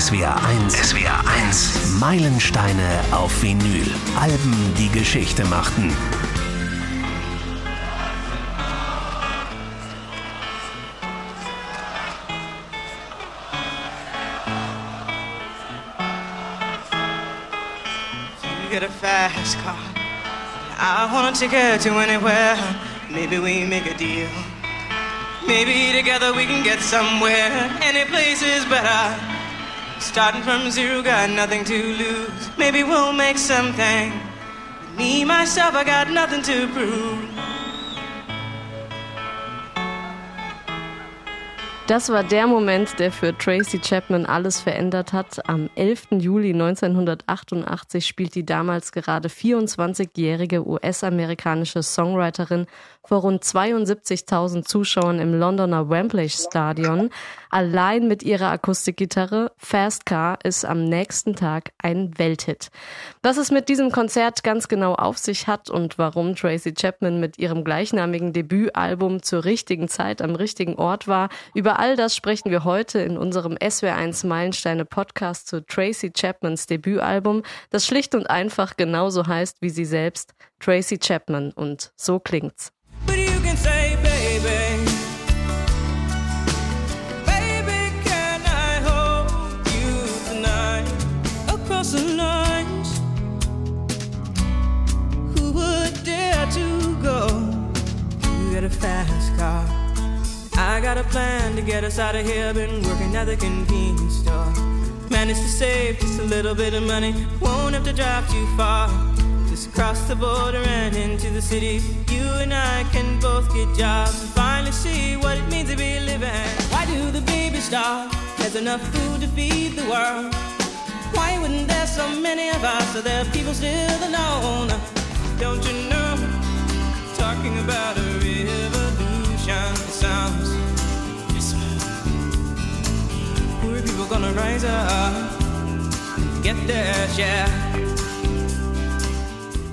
SWR 1. SWR 1. Meilensteine auf Vinyl. Alben, die Geschichte machten. get a fast car. I want a ticket to anywhere. Maybe we make a deal. Maybe together we can get somewhere. Any place is better. Starting from zero, got nothing to lose. Maybe we'll make something. Me, myself, I got nothing to prove. Das war der Moment, der für Tracy Chapman alles verändert hat. Am 11. Juli 1988 spielt die damals gerade 24-jährige US-amerikanische Songwriterin vor rund 72.000 Zuschauern im Londoner Wembley Stadion. Allein mit ihrer Akustikgitarre Fast Car ist am nächsten Tag ein Welthit. Was es mit diesem Konzert ganz genau auf sich hat und warum Tracy Chapman mit ihrem gleichnamigen Debütalbum zur richtigen Zeit am richtigen Ort war, über all das sprechen wir heute in unserem SWR1 Meilensteine Podcast zu Tracy Chapmans Debütalbum, das schlicht und einfach genauso heißt wie sie selbst, Tracy Chapman. Und so klingt's. Fast car I got a plan to get us out of here. Been working at the convenience store. Managed to save just a little bit of money. Won't have to drive too far. Just cross the border and into the city. You and I can both get jobs and finally see what it means to be living. Why do the babies starve? There's enough food to feed the world. Why wouldn't there so many of us? Are there people still alone? Don't you know? Talking about a revolution sounds people gonna rise up, get their share.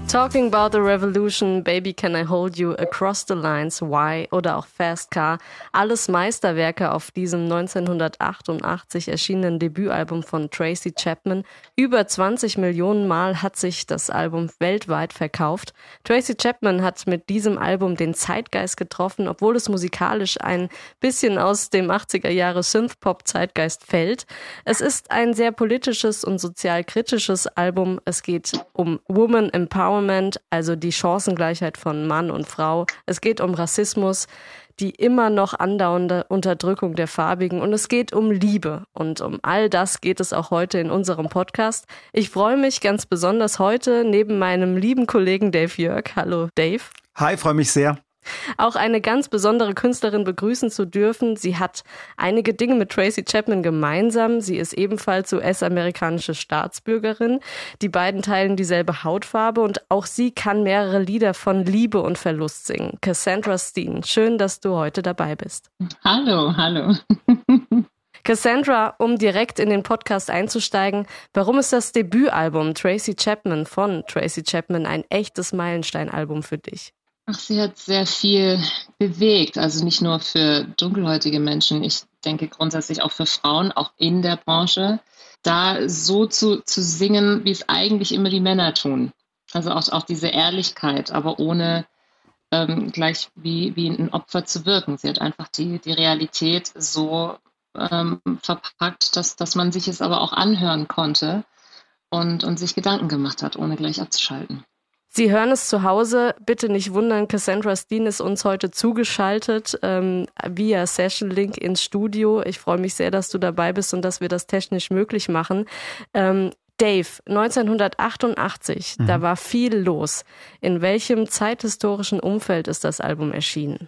Talking about the revolution, Baby Can I Hold You, Across the Lines, Why oder auch Fast Car. Alles Meisterwerke auf diesem 1988 erschienenen Debütalbum von Tracy Chapman. Über 20 Millionen Mal hat sich das Album weltweit verkauft. Tracy Chapman hat mit diesem Album den Zeitgeist getroffen, obwohl es musikalisch ein bisschen aus dem 80er Jahre Synthpop-Zeitgeist fällt. Es ist ein sehr politisches und sozial kritisches Album. Es geht um Woman Empowerment Empowerment, also die Chancengleichheit von Mann und Frau. Es geht um Rassismus, die immer noch andauernde Unterdrückung der Farbigen und es geht um Liebe. Und um all das geht es auch heute in unserem Podcast. Ich freue mich ganz besonders heute neben meinem lieben Kollegen Dave Jörg. Hallo Dave. Hi, freue mich sehr auch eine ganz besondere Künstlerin begrüßen zu dürfen. Sie hat einige Dinge mit Tracy Chapman gemeinsam. Sie ist ebenfalls US-amerikanische Staatsbürgerin. Die beiden teilen dieselbe Hautfarbe und auch sie kann mehrere Lieder von Liebe und Verlust singen. Cassandra Steen, schön, dass du heute dabei bist. Hallo, hallo. Cassandra, um direkt in den Podcast einzusteigen, warum ist das Debütalbum Tracy Chapman von Tracy Chapman ein echtes Meilensteinalbum für dich? Ach, sie hat sehr viel bewegt, also nicht nur für dunkelhäutige Menschen, ich denke grundsätzlich auch für Frauen, auch in der Branche, da so zu, zu singen, wie es eigentlich immer die Männer tun. Also auch, auch diese Ehrlichkeit, aber ohne ähm, gleich wie, wie ein Opfer zu wirken. Sie hat einfach die, die Realität so ähm, verpackt, dass, dass man sich es aber auch anhören konnte und, und sich Gedanken gemacht hat, ohne gleich abzuschalten. Sie hören es zu Hause. Bitte nicht wundern, Cassandra Steen ist uns heute zugeschaltet ähm, via Session Link ins Studio. Ich freue mich sehr, dass du dabei bist und dass wir das technisch möglich machen. Ähm, Dave, 1988, mhm. da war viel los. In welchem zeithistorischen Umfeld ist das Album erschienen?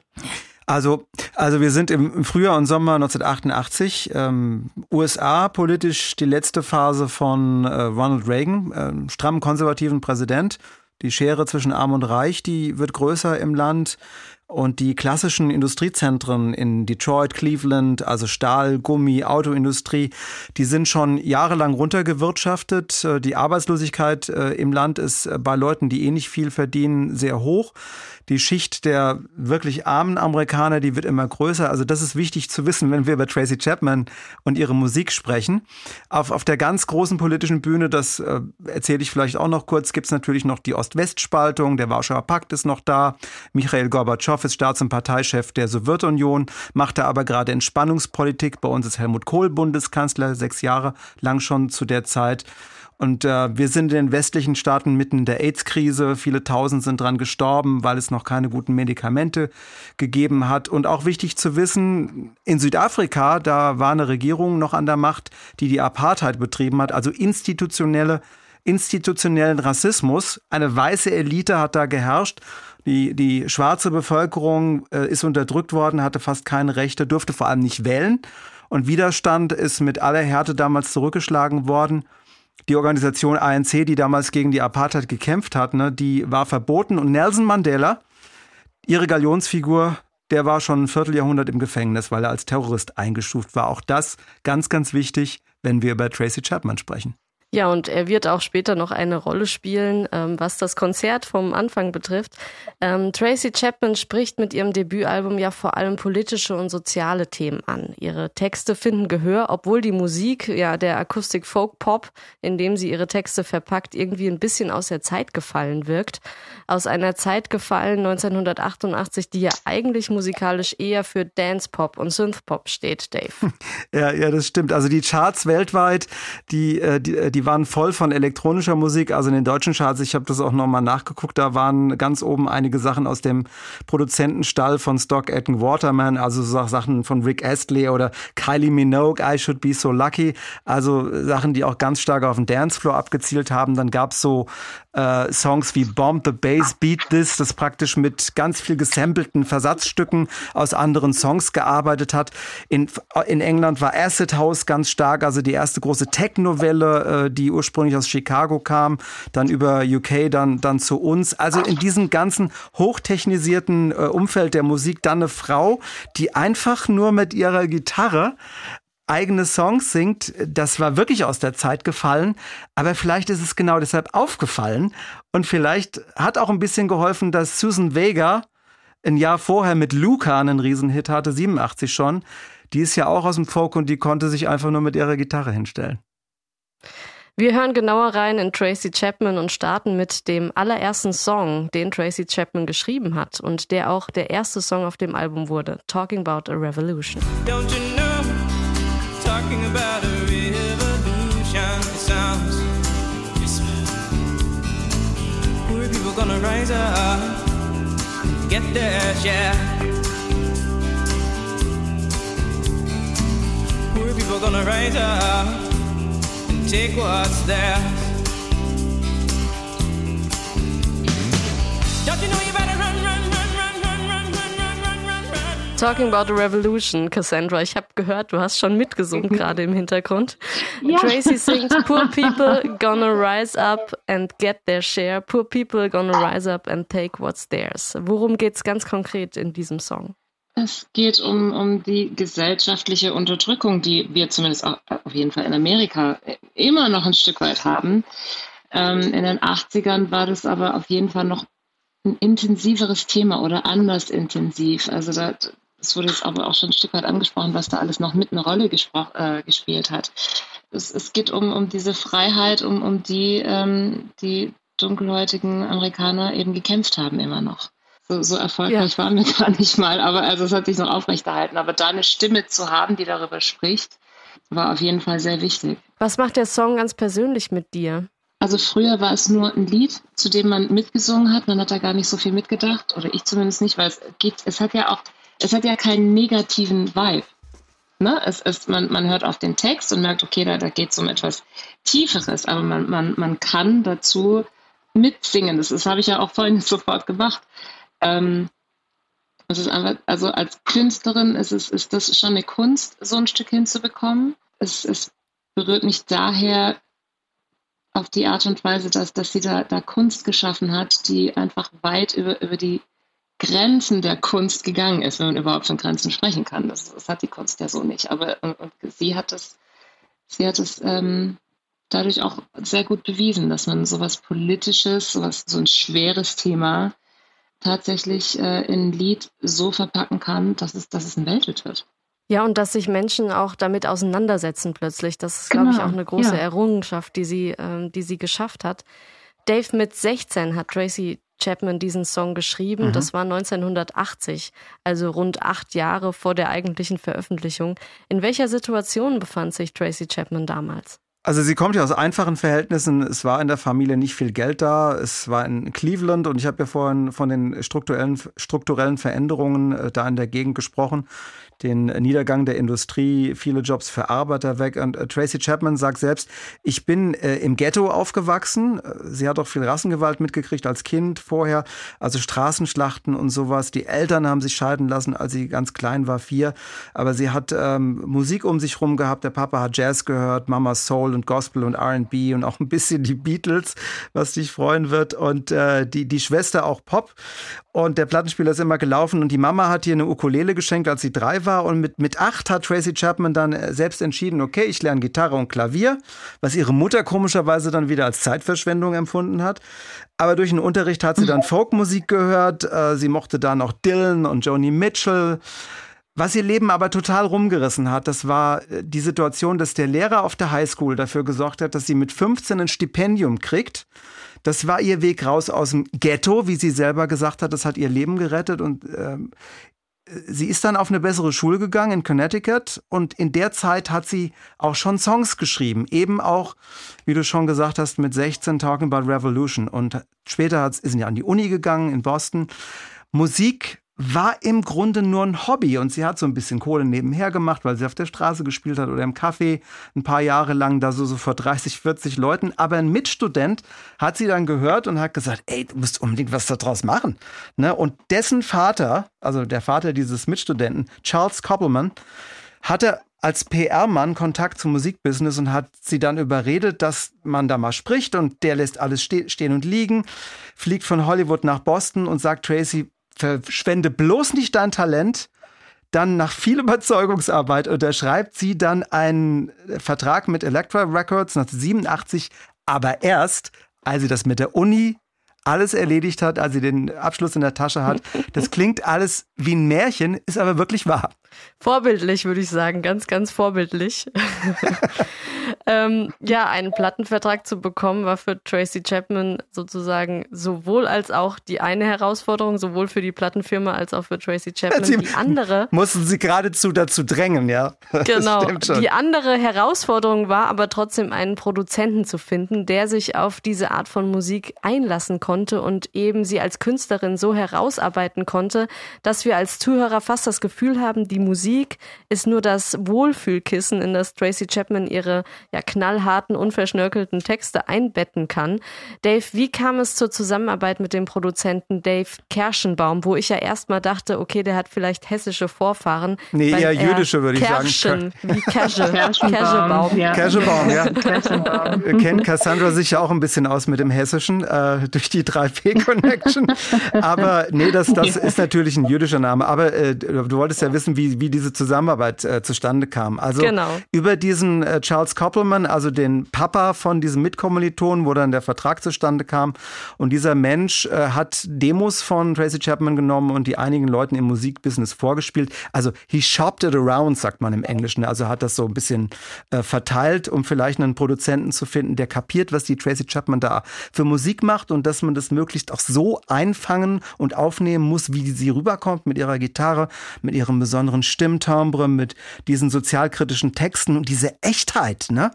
Also, also wir sind im Frühjahr und Sommer 1988. Ähm, USA politisch die letzte Phase von äh, Ronald Reagan, äh, stramm konservativen Präsident. Die Schere zwischen Arm und Reich, die wird größer im Land. Und die klassischen Industriezentren in Detroit, Cleveland, also Stahl, Gummi, Autoindustrie, die sind schon jahrelang runtergewirtschaftet. Die Arbeitslosigkeit äh, im Land ist äh, bei Leuten, die eh nicht viel verdienen, sehr hoch. Die Schicht der wirklich armen Amerikaner, die wird immer größer. Also das ist wichtig zu wissen, wenn wir über Tracy Chapman und ihre Musik sprechen. Auf, auf der ganz großen politischen Bühne, das äh, erzähle ich vielleicht auch noch kurz, gibt es natürlich noch die Ost-West-Spaltung. Der Warschauer Pakt ist noch da. Michael Gorbatschow ist Staats- und Parteichef der Sowjetunion, macht da aber gerade Entspannungspolitik. Bei uns ist Helmut Kohl Bundeskanzler, sechs Jahre lang schon zu der Zeit. Und äh, wir sind in den westlichen Staaten mitten in der AIDS-Krise. Viele Tausend sind dran gestorben, weil es noch keine guten Medikamente gegeben hat. Und auch wichtig zu wissen, in Südafrika, da war eine Regierung noch an der Macht, die die Apartheid betrieben hat, also institutionelle institutionellen Rassismus. Eine weiße Elite hat da geherrscht. Die, die schwarze Bevölkerung äh, ist unterdrückt worden, hatte fast keine Rechte, durfte vor allem nicht wählen. Und Widerstand ist mit aller Härte damals zurückgeschlagen worden die Organisation ANC, die damals gegen die Apartheid gekämpft hat, ne, die war verboten. Und Nelson Mandela, ihre Galionsfigur, der war schon ein Vierteljahrhundert im Gefängnis, weil er als Terrorist eingestuft war. Auch das ganz, ganz wichtig, wenn wir über Tracy Chapman sprechen. Ja, und er wird auch später noch eine Rolle spielen, ähm, was das Konzert vom Anfang betrifft. Ähm, Tracy Chapman spricht mit ihrem Debütalbum ja vor allem politische und soziale Themen an. Ihre Texte finden Gehör, obwohl die Musik, ja, der Akustik Folk Pop, in dem sie ihre Texte verpackt, irgendwie ein bisschen aus der Zeit gefallen wirkt. Aus einer Zeit gefallen 1988, die ja eigentlich musikalisch eher für Dance Pop und Synth Pop steht, Dave. Ja, ja, das stimmt. Also die Charts weltweit, die, äh, die, äh, die die waren voll von elektronischer Musik. Also in den deutschen Charts, ich habe das auch nochmal nachgeguckt, da waren ganz oben einige Sachen aus dem Produzentenstall von Stock Aitken Waterman, also Sachen von Rick Astley oder Kylie Minogue, I Should Be So Lucky. Also Sachen, die auch ganz stark auf den Dancefloor abgezielt haben. Dann gab's so äh, Songs wie Bomb the Bass, Beat This, das praktisch mit ganz viel gesampelten Versatzstücken aus anderen Songs gearbeitet hat. In, in England war Acid House ganz stark, also die erste große Techno-Welle, äh, die ursprünglich aus Chicago kam, dann über UK, dann, dann zu uns. Also in diesem ganzen hochtechnisierten äh, Umfeld der Musik dann eine Frau, die einfach nur mit ihrer Gitarre eigene Songs singt, das war wirklich aus der Zeit gefallen, aber vielleicht ist es genau deshalb aufgefallen und vielleicht hat auch ein bisschen geholfen, dass Susan Vega ein Jahr vorher mit Luca einen Riesenhit hatte, 87 schon. Die ist ja auch aus dem Folk und die konnte sich einfach nur mit ihrer Gitarre hinstellen. Wir hören genauer rein in Tracy Chapman und starten mit dem allerersten Song, den Tracy Chapman geschrieben hat und der auch der erste Song auf dem Album wurde, Talking About a Revolution. Don't you know, talking about a revolution sounds Poor people gonna rise up, get their share. Poor people gonna rise up. Take what's theirs. Don't you know you better run, run, run, run, run, run, run, run, run, run. Talking about the revolution, Cassandra. Ich habe gehört, du hast schon mitgesungen gerade im Hintergrund. Ja. Tracy singt Poor people gonna rise up and get their share. Poor people gonna rise up and take what's theirs. Worum geht's ganz konkret in diesem Song? Es geht um, um die gesellschaftliche Unterdrückung, die wir zumindest auch, auf jeden Fall in Amerika immer noch ein Stück weit haben. Ähm, in den 80ern war das aber auf jeden Fall noch ein intensiveres Thema oder anders intensiv. Also da, es wurde jetzt aber auch schon ein Stück weit angesprochen, was da alles noch mit eine Rolle äh, gespielt hat. Es, es, geht um, um diese Freiheit, um, um die ähm, die dunkelhäutigen Amerikaner eben gekämpft haben immer noch. So, so erfolgreich ja. waren wir gar nicht mal, aber also es hat sich noch aufrechterhalten. Aber da eine Stimme zu haben, die darüber spricht, war auf jeden Fall sehr wichtig. Was macht der Song ganz persönlich mit dir? Also früher war es nur ein Lied, zu dem man mitgesungen hat. Man hat da gar nicht so viel mitgedacht, oder ich zumindest nicht, weil es geht, es hat ja auch, es hat ja keinen negativen Vibe. Ne? Es ist, man, man hört auf den Text und merkt, okay, da, da geht es um etwas Tieferes, aber man, man, man kann dazu mitsingen. Das, das habe ich ja auch vorhin sofort gemacht. Ähm, es ist einfach, also als Künstlerin ist es, ist das schon eine Kunst, so ein Stück hinzubekommen. Es, es berührt mich daher auf die Art und Weise, dass, dass sie da, da Kunst geschaffen hat, die einfach weit über, über die Grenzen der Kunst gegangen ist, wenn man überhaupt von Grenzen sprechen kann. Das, das hat die Kunst ja so nicht. Aber und, und sie hat es, sie hat es ähm, dadurch auch sehr gut bewiesen, dass man sowas Politisches, sowas, so ein schweres Thema tatsächlich äh, in ein Lied so verpacken kann, dass es, dass es ein Welthit wird. Ja, und dass sich Menschen auch damit auseinandersetzen plötzlich. Das ist, genau. glaube ich, auch eine große ja. Errungenschaft, die sie, ähm, die sie geschafft hat. Dave mit 16 hat Tracy Chapman diesen Song geschrieben. Mhm. Das war 1980, also rund acht Jahre vor der eigentlichen Veröffentlichung. In welcher Situation befand sich Tracy Chapman damals? Also sie kommt ja aus einfachen Verhältnissen. Es war in der Familie nicht viel Geld da. Es war in Cleveland und ich habe ja vorhin von den strukturellen, strukturellen Veränderungen äh, da in der Gegend gesprochen den Niedergang der Industrie, viele Jobs für Arbeiter weg. Und äh, Tracy Chapman sagt selbst, ich bin äh, im Ghetto aufgewachsen. Äh, sie hat auch viel Rassengewalt mitgekriegt als Kind vorher, also Straßenschlachten und sowas. Die Eltern haben sich scheiden lassen, als sie ganz klein war, vier. Aber sie hat ähm, Musik um sich rum gehabt. Der Papa hat Jazz gehört, Mama Soul und Gospel und R&B und auch ein bisschen die Beatles, was dich freuen wird. Und äh, die, die Schwester auch Pop. Und der Plattenspieler ist immer gelaufen und die Mama hat ihr eine Ukulele geschenkt, als sie drei war und mit, mit acht hat Tracy Chapman dann äh, selbst entschieden, okay, ich lerne Gitarre und Klavier, was ihre Mutter komischerweise dann wieder als Zeitverschwendung empfunden hat. Aber durch den Unterricht hat sie dann Folkmusik gehört, äh, sie mochte dann auch Dylan und Joni Mitchell. Was ihr Leben aber total rumgerissen hat, das war äh, die Situation, dass der Lehrer auf der Highschool dafür gesorgt hat, dass sie mit 15 ein Stipendium kriegt. Das war ihr Weg raus aus dem Ghetto, wie sie selber gesagt hat. Das hat ihr Leben gerettet und ähm, sie ist dann auf eine bessere Schule gegangen in Connecticut und in der Zeit hat sie auch schon Songs geschrieben. Eben auch, wie du schon gesagt hast, mit 16 Talking About Revolution. Und später ist sie an die Uni gegangen in Boston. Musik war im Grunde nur ein Hobby und sie hat so ein bisschen Kohle nebenher gemacht, weil sie auf der Straße gespielt hat oder im Café ein paar Jahre lang da so, so vor 30, 40 Leuten. Aber ein Mitstudent hat sie dann gehört und hat gesagt, ey, du musst unbedingt was daraus machen. Ne? Und dessen Vater, also der Vater dieses Mitstudenten, Charles Koppelman, hatte als PR-Mann Kontakt zum Musikbusiness und hat sie dann überredet, dass man da mal spricht und der lässt alles ste stehen und liegen, fliegt von Hollywood nach Boston und sagt Tracy, verschwende bloß nicht dein Talent. Dann nach viel Überzeugungsarbeit unterschreibt sie dann einen Vertrag mit Elektra Records 1987, aber erst, als sie das mit der Uni alles erledigt hat, als sie den Abschluss in der Tasche hat. Das klingt alles wie ein Märchen, ist aber wirklich wahr. Vorbildlich, würde ich sagen, ganz, ganz vorbildlich. ähm, ja, einen Plattenvertrag zu bekommen, war für Tracy Chapman sozusagen sowohl als auch die eine Herausforderung, sowohl für die Plattenfirma als auch für Tracy Chapman. Sie die andere. Mussten sie geradezu dazu drängen, ja. Genau. Die andere Herausforderung war aber trotzdem einen Produzenten zu finden, der sich auf diese Art von Musik einlassen konnte und eben sie als Künstlerin so herausarbeiten konnte, dass wir als Zuhörer fast das Gefühl haben, die Musik ist nur das Wohlfühlkissen, in das Tracy Chapman ihre ja, knallharten, unverschnörkelten Texte einbetten kann. Dave, wie kam es zur Zusammenarbeit mit dem Produzenten Dave Kerschenbaum, wo ich ja erstmal dachte, okay, der hat vielleicht hessische Vorfahren. Nee, eher jüdische, würde ich Kerschen, sagen. Wie Kersche, Kerschenbaum. Ja. Kerschenbaum, ja. Kerschenbaum. Kennt Cassandra sich ja auch ein bisschen aus mit dem Hessischen, äh, durch die 3P-Connection. Aber nee, das, das ist natürlich ein jüdischer Name. Aber äh, du wolltest ja wissen, wie, wie diese Zusammenarbeit äh, zustande kam. Also genau. über diesen äh, Charles Koppelman, also den Papa von diesem Mitkommilitonen, wo dann der Vertrag zustande kam. Und dieser Mensch äh, hat Demos von Tracy Chapman genommen und die einigen Leuten im Musikbusiness vorgespielt. Also he shopped it around, sagt man im Englischen. Also hat das so ein bisschen äh, verteilt, um vielleicht einen Produzenten zu finden, der kapiert, was die Tracy Chapman da für Musik macht und dass man das möglichst auch so einfangen und aufnehmen muss, wie sie rüberkommt mit ihrer Gitarre, mit ihrem besonderen Stimmtimbre, mit diesen sozialkritischen Texten und diese Echtheit, ne,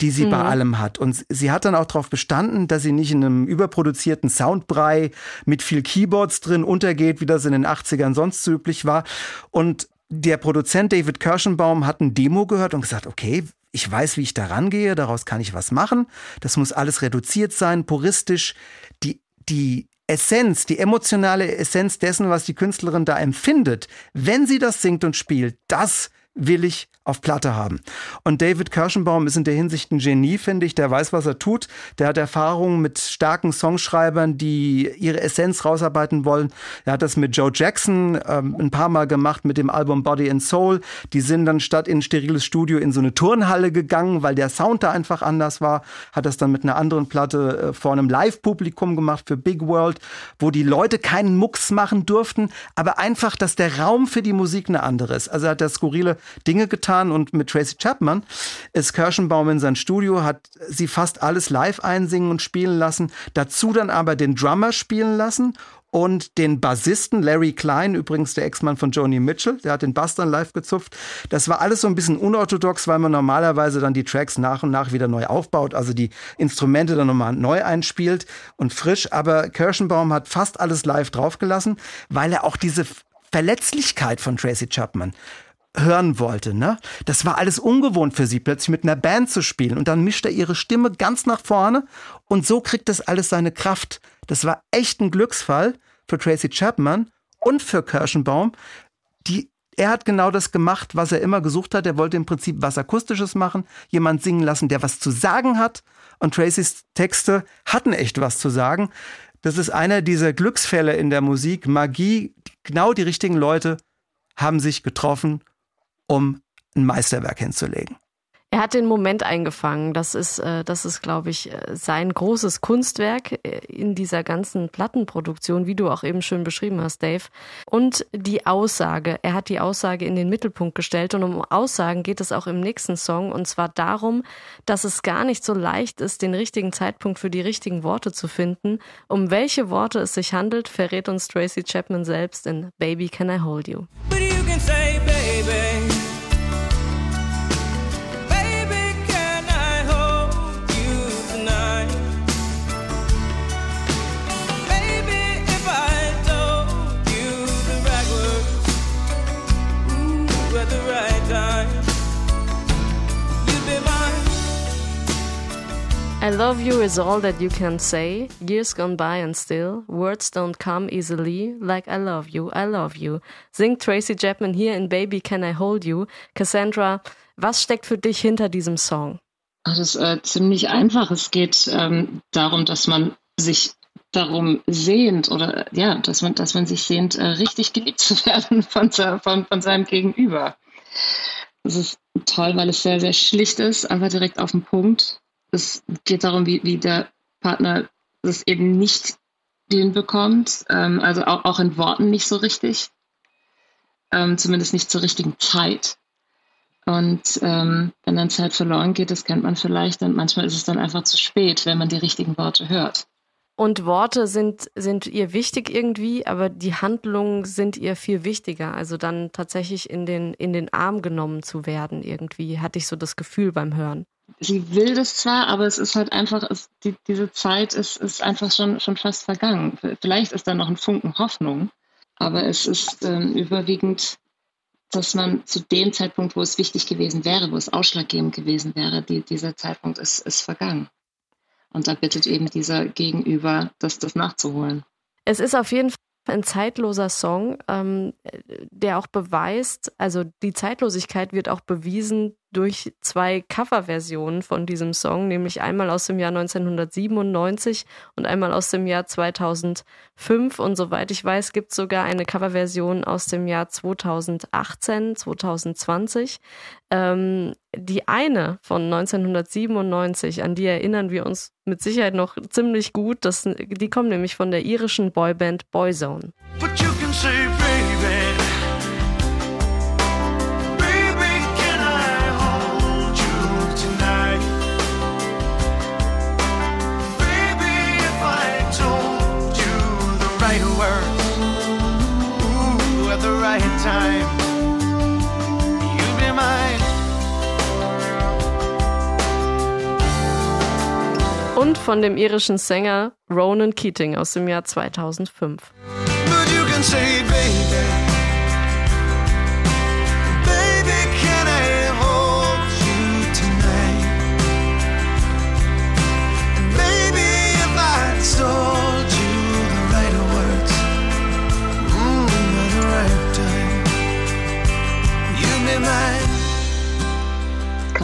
die sie mhm. bei allem hat. Und sie hat dann auch darauf bestanden, dass sie nicht in einem überproduzierten Soundbrei mit viel Keyboards drin untergeht, wie das in den 80ern sonst so üblich war. Und der Produzent David Kirschenbaum hat ein Demo gehört und gesagt, okay, ich weiß, wie ich da rangehe, daraus kann ich was machen. Das muss alles reduziert sein, puristisch. Die, die Essenz, die emotionale Essenz dessen, was die Künstlerin da empfindet, wenn sie das singt und spielt, das will ich auf Platte haben. Und David Kirschenbaum ist in der Hinsicht ein Genie, finde ich. Der weiß, was er tut. Der hat Erfahrungen mit starken Songschreibern, die ihre Essenz rausarbeiten wollen. Er hat das mit Joe Jackson ähm, ein paar Mal gemacht mit dem Album Body and Soul. Die sind dann statt in ein steriles Studio in so eine Turnhalle gegangen, weil der Sound da einfach anders war. Hat das dann mit einer anderen Platte äh, vor einem Live-Publikum gemacht für Big World, wo die Leute keinen Mucks machen durften, aber einfach, dass der Raum für die Musik eine andere ist. Also hat er skurrile Dinge getan und mit Tracy Chapman ist Kirschenbaum in sein Studio, hat sie fast alles live einsingen und spielen lassen, dazu dann aber den Drummer spielen lassen und den Bassisten Larry Klein, übrigens der Ex-Mann von Joni Mitchell, der hat den Bass dann live gezupft. Das war alles so ein bisschen unorthodox, weil man normalerweise dann die Tracks nach und nach wieder neu aufbaut, also die Instrumente dann nochmal neu einspielt und frisch. Aber Kirschenbaum hat fast alles live draufgelassen, weil er auch diese Verletzlichkeit von Tracy Chapman hören wollte. Ne? Das war alles ungewohnt für sie, plötzlich mit einer Band zu spielen. Und dann mischt er ihre Stimme ganz nach vorne und so kriegt das alles seine Kraft. Das war echt ein Glücksfall für Tracy Chapman und für Kirschenbaum. Die, er hat genau das gemacht, was er immer gesucht hat. Er wollte im Prinzip was Akustisches machen, jemand singen lassen, der was zu sagen hat. Und Tracys Texte hatten echt was zu sagen. Das ist einer dieser Glücksfälle in der Musik. Magie, genau die richtigen Leute haben sich getroffen, um ein Meisterwerk hinzulegen. Er hat den Moment eingefangen. Das ist, äh, das ist, glaube ich, äh, sein großes Kunstwerk äh, in dieser ganzen Plattenproduktion, wie du auch eben schön beschrieben hast, Dave. Und die Aussage. Er hat die Aussage in den Mittelpunkt gestellt. Und um Aussagen geht es auch im nächsten Song. Und zwar darum, dass es gar nicht so leicht ist, den richtigen Zeitpunkt für die richtigen Worte zu finden. Um welche Worte es sich handelt, verrät uns Tracy Chapman selbst in Baby Can I Hold You. I love you is all that you can say. Years gone by and still, words don't come easily. Like I love you, I love you. Singt Tracy Chapman hier in Baby Can I Hold You. Cassandra, was steckt für dich hinter diesem Song? Das ist äh, ziemlich einfach. Es geht ähm, darum, dass man sich darum sehnt oder ja, dass man, dass man sich sehnt, äh, richtig geliebt zu werden von, von, von seinem Gegenüber. Das ist toll, weil es sehr, sehr schlicht ist, einfach direkt auf den Punkt es geht darum, wie, wie der Partner das eben nicht hinbekommt, ähm, also auch, auch in Worten nicht so richtig, ähm, zumindest nicht zur richtigen Zeit. Und ähm, wenn dann Zeit verloren geht, das kennt man vielleicht, und manchmal ist es dann einfach zu spät, wenn man die richtigen Worte hört. Und Worte sind, sind ihr wichtig irgendwie, aber die Handlungen sind ihr viel wichtiger. Also dann tatsächlich in den, in den Arm genommen zu werden irgendwie, hatte ich so das Gefühl beim Hören sie will das zwar, aber es ist halt einfach, es, die, diese Zeit ist, ist einfach schon, schon fast vergangen. Vielleicht ist da noch ein Funken Hoffnung, aber es ist ähm, überwiegend, dass man zu dem Zeitpunkt, wo es wichtig gewesen wäre, wo es ausschlaggebend gewesen wäre, die, dieser Zeitpunkt ist, ist vergangen. Und da bittet eben dieser Gegenüber, das, das nachzuholen. Es ist auf jeden Fall ein zeitloser Song, ähm, der auch beweist, also die Zeitlosigkeit wird auch bewiesen durch zwei Coverversionen von diesem Song, nämlich einmal aus dem Jahr 1997 und einmal aus dem Jahr 2005. Und soweit ich weiß, gibt es sogar eine Coverversion aus dem Jahr 2018, 2020. Ähm, die eine von 1997, an die erinnern wir uns mit Sicherheit noch ziemlich gut. Das, die kommt nämlich von der irischen Boyband Boyzone. But und von dem irischen Sänger Ronan Keating aus dem Jahr 2005.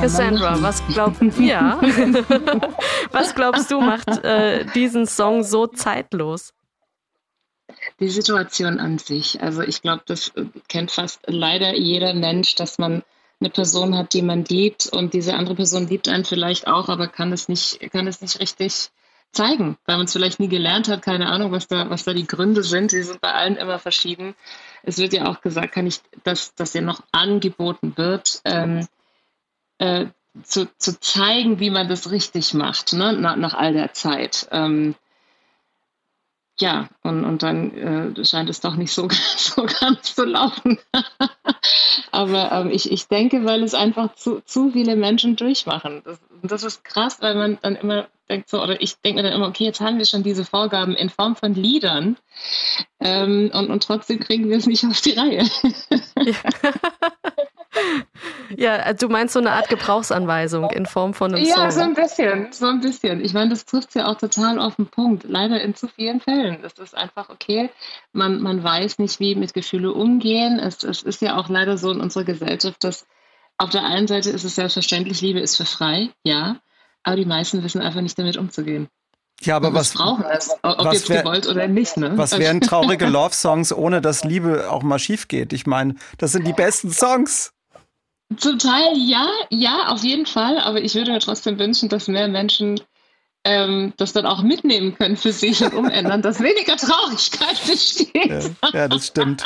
Cassandra, was glaubst ja. was glaubst du macht äh, diesen Song so zeitlos? Die Situation an sich. Also ich glaube, das äh, kennt fast leider jeder Mensch, dass man eine Person hat, die man liebt und diese andere Person liebt einen vielleicht auch, aber kann es nicht, kann es nicht richtig zeigen, weil man es vielleicht nie gelernt hat, keine Ahnung, was da, was da die Gründe sind. Sie sind bei allen immer verschieden. Es wird ja auch gesagt, kann ich, dass, dass ja noch angeboten wird, ähm, äh, zu, zu zeigen, wie man das richtig macht, ne? nach, nach all der Zeit. Ähm, ja, und, und dann äh, scheint es doch nicht so, so ganz zu laufen. Aber ähm, ich, ich denke, weil es einfach zu, zu viele Menschen durchmachen. Das, das ist krass, weil man dann immer denkt so, oder ich denke mir dann immer, okay, jetzt haben wir schon diese Vorgaben in Form von Liedern ähm, und, und trotzdem kriegen wir es nicht auf die Reihe. Ja. Ja, du meinst so eine Art Gebrauchsanweisung in Form von einem ja, Song. Ja, so ein bisschen, so ein bisschen. Ich meine, das trifft ja auch total auf den Punkt. Leider in zu vielen Fällen. Es ist einfach okay, man, man weiß nicht, wie mit Gefühle umgehen. Es, es ist ja auch leider so in unserer Gesellschaft, dass auf der einen Seite ist es selbstverständlich, Liebe ist für frei, ja, aber die meisten wissen einfach nicht damit umzugehen. Ja, aber was brauchen es, ob was jetzt wär, gewollt oder nicht. Ne? Was wären traurige Love-Songs, ohne dass Liebe auch mal schief geht? Ich meine, das sind die besten Songs. Zum Teil ja, ja, auf jeden Fall. Aber ich würde mir trotzdem wünschen, dass mehr Menschen ähm, das dann auch mitnehmen können für sich und umändern, dass weniger Traurigkeit besteht. Ja, ja das stimmt.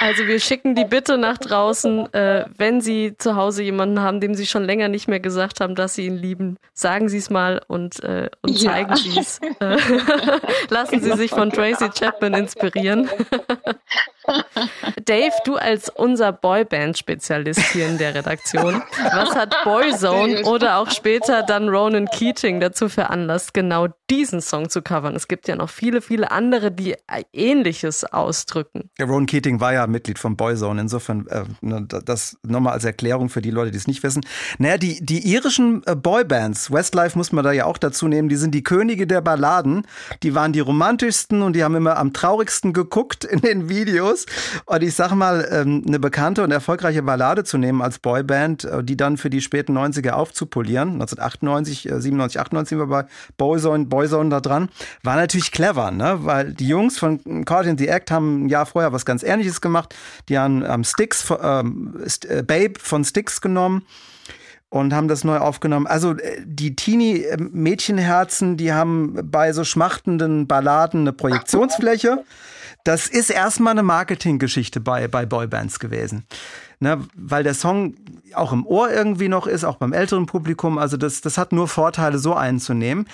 Also wir schicken die Bitte nach draußen, äh, wenn Sie zu Hause jemanden haben, dem Sie schon länger nicht mehr gesagt haben, dass Sie ihn lieben, sagen Sie es mal und, äh, und zeigen ja. Sie es. Äh, lassen Sie sich von Tracy Chapman inspirieren. Dave, du als unser Boyband-Spezialist hier in der Redaktion, was hat Boyzone oder auch später dann Ronan Keating dazu veranlasst, genau diesen Song zu covern? Es gibt ja noch viele, viele andere, die Ähnliches ausdrücken. Ja, Ronan Keating war ja Mitglied von Boyzone, insofern äh, ne, das nochmal als Erklärung für die Leute, die es nicht wissen. Naja, die, die irischen äh, Boybands, Westlife muss man da ja auch dazu nehmen, die sind die Könige der Balladen, die waren die romantischsten und die haben immer am traurigsten geguckt in den Videos. Videos. Und ich sag mal, ähm, eine bekannte und erfolgreiche Ballade zu nehmen als Boyband, äh, die dann für die späten 90er aufzupolieren, 1998, 97, 98 sind wir bei Boyzone, Boyzone da dran, war natürlich clever, ne? weil die Jungs von Caught in the Act haben ein Jahr vorher was ganz Ähnliches gemacht. Die haben ähm, Sticks, ähm, äh, Babe von Sticks genommen und haben das neu aufgenommen. Also äh, die Teenie-Mädchenherzen, die haben bei so schmachtenden Balladen eine Projektionsfläche. Das ist erstmal eine Marketinggeschichte bei, bei Boybands gewesen. Ne, weil der Song auch im Ohr irgendwie noch ist, auch beim älteren Publikum. Also das, das hat nur Vorteile, so einzunehmen.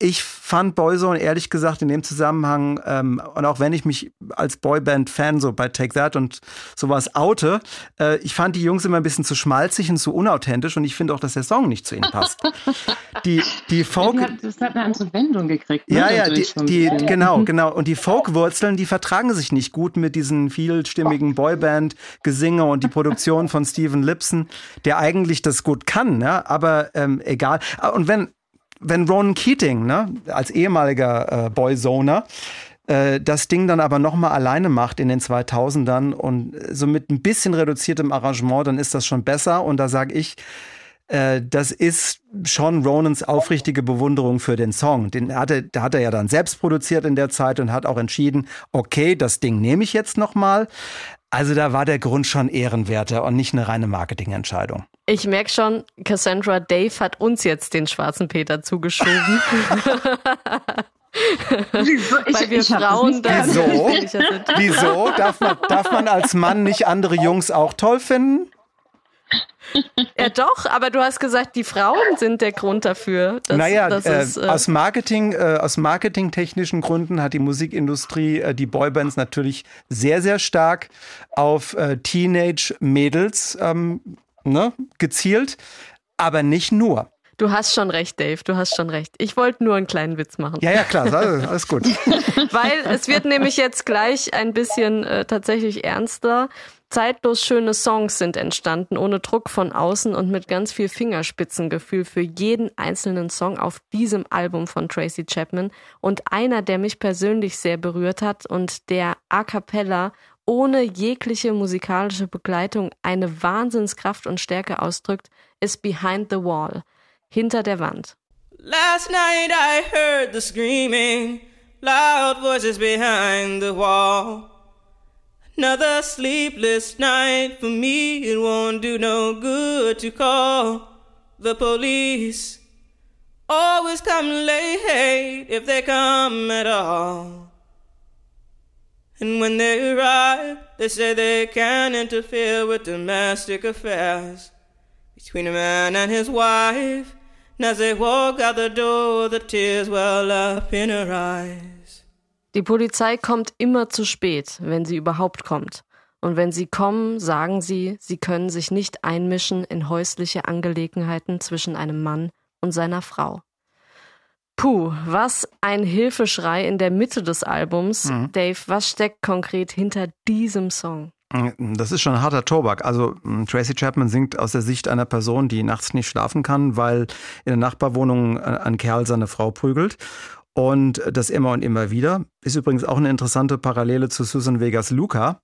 Ich fand Boyzone ehrlich gesagt in dem Zusammenhang, ähm, und auch wenn ich mich als Boyband-Fan so bei Take That und sowas oute, äh, ich fand die Jungs immer ein bisschen zu schmalzig und zu unauthentisch und ich finde auch, dass der Song nicht zu ihnen passt. die, die Folk. Ja, das hat eine andere Wendung gekriegt. Ne, ja, ja, die, die, genau, genau. Und die Folk-Wurzeln, die vertragen sich nicht gut mit diesen vielstimmigen Boyband-Gesinge und die Produktion von Steven Lipson, der eigentlich das gut kann, ne? aber ähm, egal. Und wenn wenn Ronan Keating, ne, als ehemaliger äh, Boyzoner, äh, das Ding dann aber nochmal alleine macht in den 2000ern und so mit ein bisschen reduziertem Arrangement, dann ist das schon besser. Und da sage ich, äh, das ist schon Ronans aufrichtige Bewunderung für den Song. Den hat er, da hat er ja dann selbst produziert in der Zeit und hat auch entschieden, okay, das Ding nehme ich jetzt nochmal. Also da war der Grund schon ehrenwerter und nicht eine reine Marketingentscheidung. Ich merke schon, Cassandra Dave hat uns jetzt den schwarzen Peter zugeschoben. Wieso? Ich, Weil wir ich Frauen da Wieso? Wieso? Darf man, darf man als Mann nicht andere Jungs auch toll finden? Ja, doch, aber du hast gesagt, die Frauen sind der Grund dafür. Dass, naja, dass äh, es, äh, aus, Marketing, äh, aus marketingtechnischen Gründen hat die Musikindustrie äh, die Boybands natürlich sehr, sehr stark auf äh, Teenage-Mädels ähm, ne, gezielt, aber nicht nur. Du hast schon recht, Dave, du hast schon recht. Ich wollte nur einen kleinen Witz machen. Ja, ja, klar, alles gut. Weil es wird nämlich jetzt gleich ein bisschen äh, tatsächlich ernster. Zeitlos schöne Songs sind entstanden, ohne Druck von außen und mit ganz viel Fingerspitzengefühl für jeden einzelnen Song auf diesem Album von Tracy Chapman. Und einer, der mich persönlich sehr berührt hat und der a cappella ohne jegliche musikalische Begleitung eine Wahnsinnskraft und Stärke ausdrückt, ist Behind the Wall, hinter der Wand. Last night I heard the screaming, loud voices behind the wall. Another sleepless night for me, it won't do no good to call the police. Always come late if they come at all. And when they arrive, they say they can't interfere with domestic affairs between a man and his wife. And as they walk out the door, the tears well up in her eyes. Die Polizei kommt immer zu spät, wenn sie überhaupt kommt. Und wenn sie kommen, sagen sie, sie können sich nicht einmischen in häusliche Angelegenheiten zwischen einem Mann und seiner Frau. Puh, was ein Hilfeschrei in der Mitte des Albums. Mhm. Dave, was steckt konkret hinter diesem Song? Das ist schon ein harter Tobak. Also hm, Tracy Chapman singt aus der Sicht einer Person, die nachts nicht schlafen kann, weil in der Nachbarwohnung ein Kerl seine Frau prügelt. Und das immer und immer wieder. Ist übrigens auch eine interessante Parallele zu Susan Vegas Luca,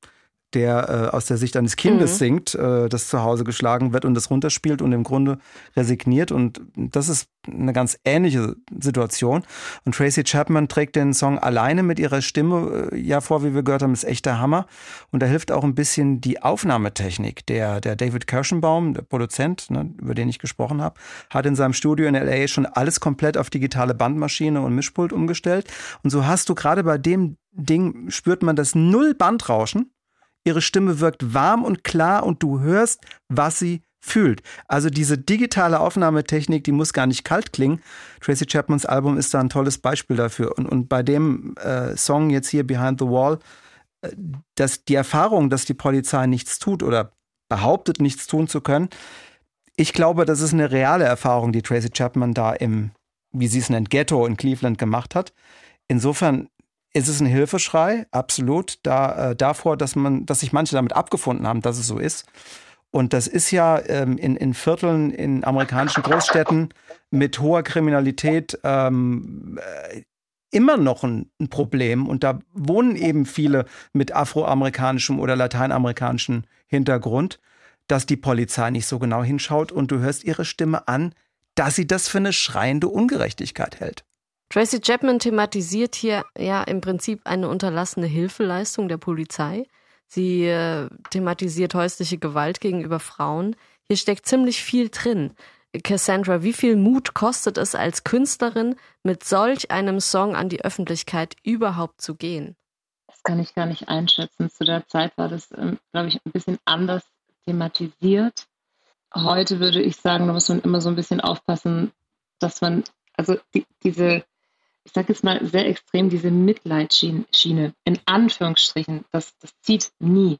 der äh, aus der Sicht eines Kindes mhm. singt, äh, das zu Hause geschlagen wird und das runterspielt und im Grunde resigniert. Und das ist eine ganz ähnliche Situation. Und Tracy Chapman trägt den Song alleine mit ihrer Stimme äh, ja vor, wie wir gehört haben, ist echter Hammer. Und da hilft auch ein bisschen die Aufnahmetechnik. Der, der David Kirschenbaum, der Produzent, ne, über den ich gesprochen habe, hat in seinem Studio in LA schon alles komplett auf digitale Bandmaschine und Mischpult umgestellt. Und so hast du gerade bei dem Ding spürt man das Null-Bandrauschen Ihre Stimme wirkt warm und klar und du hörst, was sie fühlt. Also diese digitale Aufnahmetechnik, die muss gar nicht kalt klingen. Tracy Chapmans Album ist da ein tolles Beispiel dafür. Und, und bei dem äh, Song jetzt hier Behind the Wall, äh, dass die Erfahrung, dass die Polizei nichts tut oder behauptet, nichts tun zu können, ich glaube, das ist eine reale Erfahrung, die Tracy Chapman da im, wie sie es nennt, Ghetto in Cleveland gemacht hat. Insofern ist es ein Hilfeschrei, absolut, da, äh, davor, dass man, dass sich manche damit abgefunden haben, dass es so ist. Und das ist ja ähm, in, in Vierteln in amerikanischen Großstädten mit hoher Kriminalität ähm, äh, immer noch ein, ein, Problem. Und da wohnen eben viele mit afroamerikanischem oder lateinamerikanischem Hintergrund, dass die Polizei nicht so genau hinschaut und du hörst ihre Stimme an, dass sie das für eine schreiende Ungerechtigkeit hält. Tracy Chapman thematisiert hier ja im Prinzip eine unterlassene Hilfeleistung der Polizei. Sie äh, thematisiert häusliche Gewalt gegenüber Frauen. Hier steckt ziemlich viel drin. Cassandra, wie viel Mut kostet es als Künstlerin, mit solch einem Song an die Öffentlichkeit überhaupt zu gehen? Das kann ich gar nicht einschätzen. Zu der Zeit war das, ähm, glaube ich, ein bisschen anders thematisiert. Heute würde ich sagen, da muss man immer so ein bisschen aufpassen, dass man, also die, diese ich sage jetzt mal sehr extrem, diese Mitleidsschiene, in Anführungsstrichen, das, das zieht nie.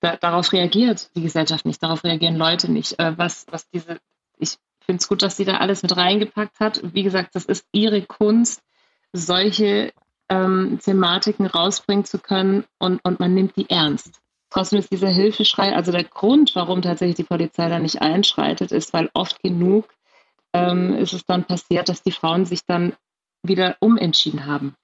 Da, darauf reagiert die Gesellschaft nicht, darauf reagieren Leute nicht. Äh, was, was diese, ich finde es gut, dass sie da alles mit reingepackt hat. Wie gesagt, das ist ihre Kunst, solche ähm, Thematiken rausbringen zu können und, und man nimmt die ernst. Trotzdem ist dieser Hilfeschrei, also der Grund, warum tatsächlich die Polizei da nicht einschreitet, ist, weil oft genug ähm, ist es dann passiert, dass die Frauen sich dann wieder umentschieden haben.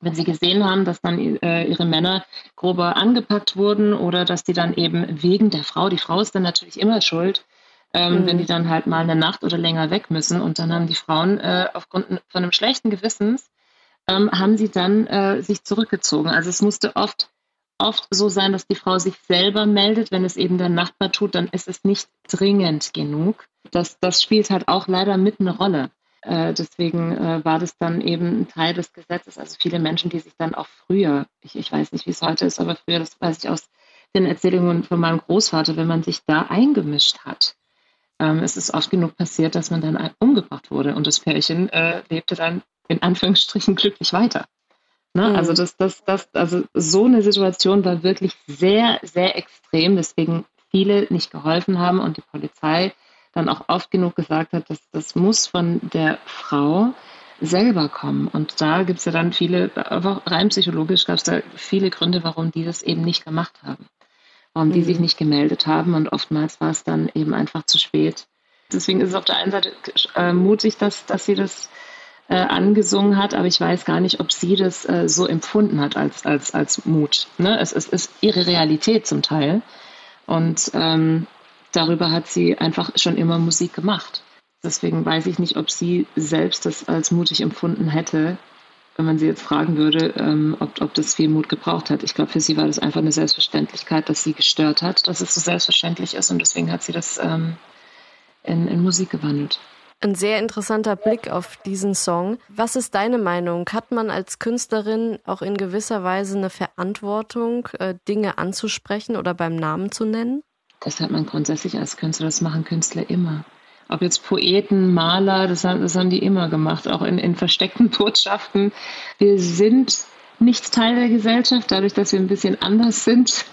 Wenn sie gesehen haben, dass dann äh, ihre Männer grober angepackt wurden oder dass die dann eben wegen der Frau, die Frau ist dann natürlich immer schuld, ähm, mhm. wenn die dann halt mal eine Nacht oder länger weg müssen und dann haben die Frauen äh, aufgrund von einem schlechten Gewissens, ähm, haben sie dann äh, sich zurückgezogen. Also es musste oft oft so sein, dass die Frau sich selber meldet. Wenn es eben der Nachbar tut, dann ist es nicht dringend genug. Das, das spielt halt auch leider mit eine Rolle. Äh, deswegen äh, war das dann eben ein Teil des Gesetzes. Also viele Menschen, die sich dann auch früher, ich, ich weiß nicht, wie es heute ist, aber früher, das weiß ich aus den Erzählungen von meinem Großvater, wenn man sich da eingemischt hat, ähm, es ist oft genug passiert, dass man dann umgebracht wurde und das Pärchen äh, lebte dann in Anführungsstrichen glücklich weiter. Ne? Mhm. Also das, das, das, also so eine Situation war wirklich sehr, sehr extrem, weswegen viele nicht geholfen haben und die Polizei dann auch oft genug gesagt hat, dass das muss von der Frau selber kommen. Und da gibt es ja dann viele, rein psychologisch gab es da viele Gründe, warum die das eben nicht gemacht haben. Warum die mhm. sich nicht gemeldet haben und oftmals war es dann eben einfach zu spät. Deswegen ist es auf der einen Seite äh, mutig, dass, dass sie das äh, angesungen hat, aber ich weiß gar nicht, ob sie das äh, so empfunden hat als, als, als Mut. Ne? Es, es ist ihre Realität zum Teil. Und ähm, darüber hat sie einfach schon immer Musik gemacht. Deswegen weiß ich nicht, ob sie selbst das als mutig empfunden hätte, wenn man sie jetzt fragen würde, ähm, ob, ob das viel Mut gebraucht hat. Ich glaube, für sie war das einfach eine Selbstverständlichkeit, dass sie gestört hat, dass es so selbstverständlich ist und deswegen hat sie das ähm, in, in Musik gewandelt. Ein sehr interessanter Blick auf diesen Song. Was ist deine Meinung? Hat man als Künstlerin auch in gewisser Weise eine Verantwortung, äh, Dinge anzusprechen oder beim Namen zu nennen? Das hat man grundsätzlich als Künstler, das machen Künstler immer. Ob jetzt Poeten, Maler, das haben, das haben die immer gemacht, auch in, in versteckten Botschaften. Wir sind nicht Teil der Gesellschaft, dadurch, dass wir ein bisschen anders sind.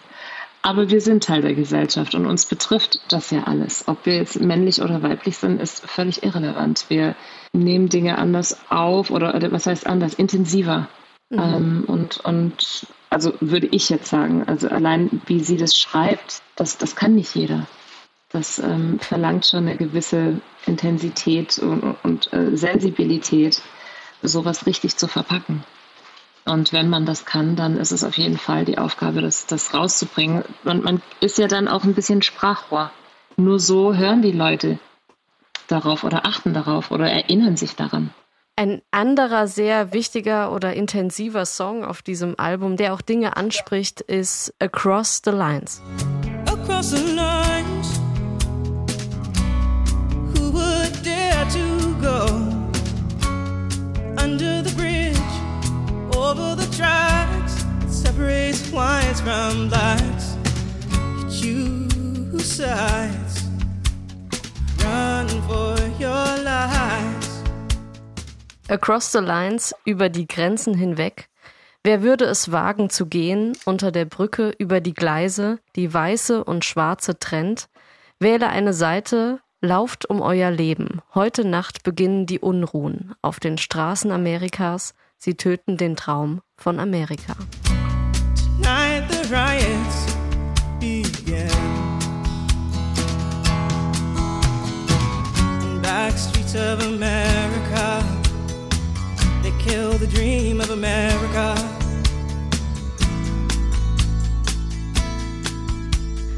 Aber wir sind Teil der Gesellschaft und uns betrifft das ja alles. Ob wir jetzt männlich oder weiblich sind, ist völlig irrelevant. Wir nehmen Dinge anders auf oder, oder was heißt anders, intensiver. Mhm. Ähm, und, und also würde ich jetzt sagen, also allein wie sie das schreibt, das, das kann nicht jeder. Das ähm, verlangt schon eine gewisse Intensität und, und äh, Sensibilität, sowas richtig zu verpacken. Und wenn man das kann, dann ist es auf jeden Fall die Aufgabe, das, das rauszubringen. Und man ist ja dann auch ein bisschen Sprachrohr. Nur so hören die Leute darauf oder achten darauf oder erinnern sich daran. Ein anderer sehr wichtiger oder intensiver Song auf diesem Album, der auch Dinge anspricht, ist Across the Lines. Across the lines, who would dare to go under the bridge? over the tracks that separates whites from blacks. You choose sides, run for your lives. Across the Lines, über die Grenzen hinweg. Wer würde es wagen zu gehen unter der Brücke über die Gleise, die weiße und schwarze trennt? Wähle eine Seite, lauft um euer Leben. Heute Nacht beginnen die Unruhen auf den Straßen Amerikas. Sie töten den Traum von Amerika.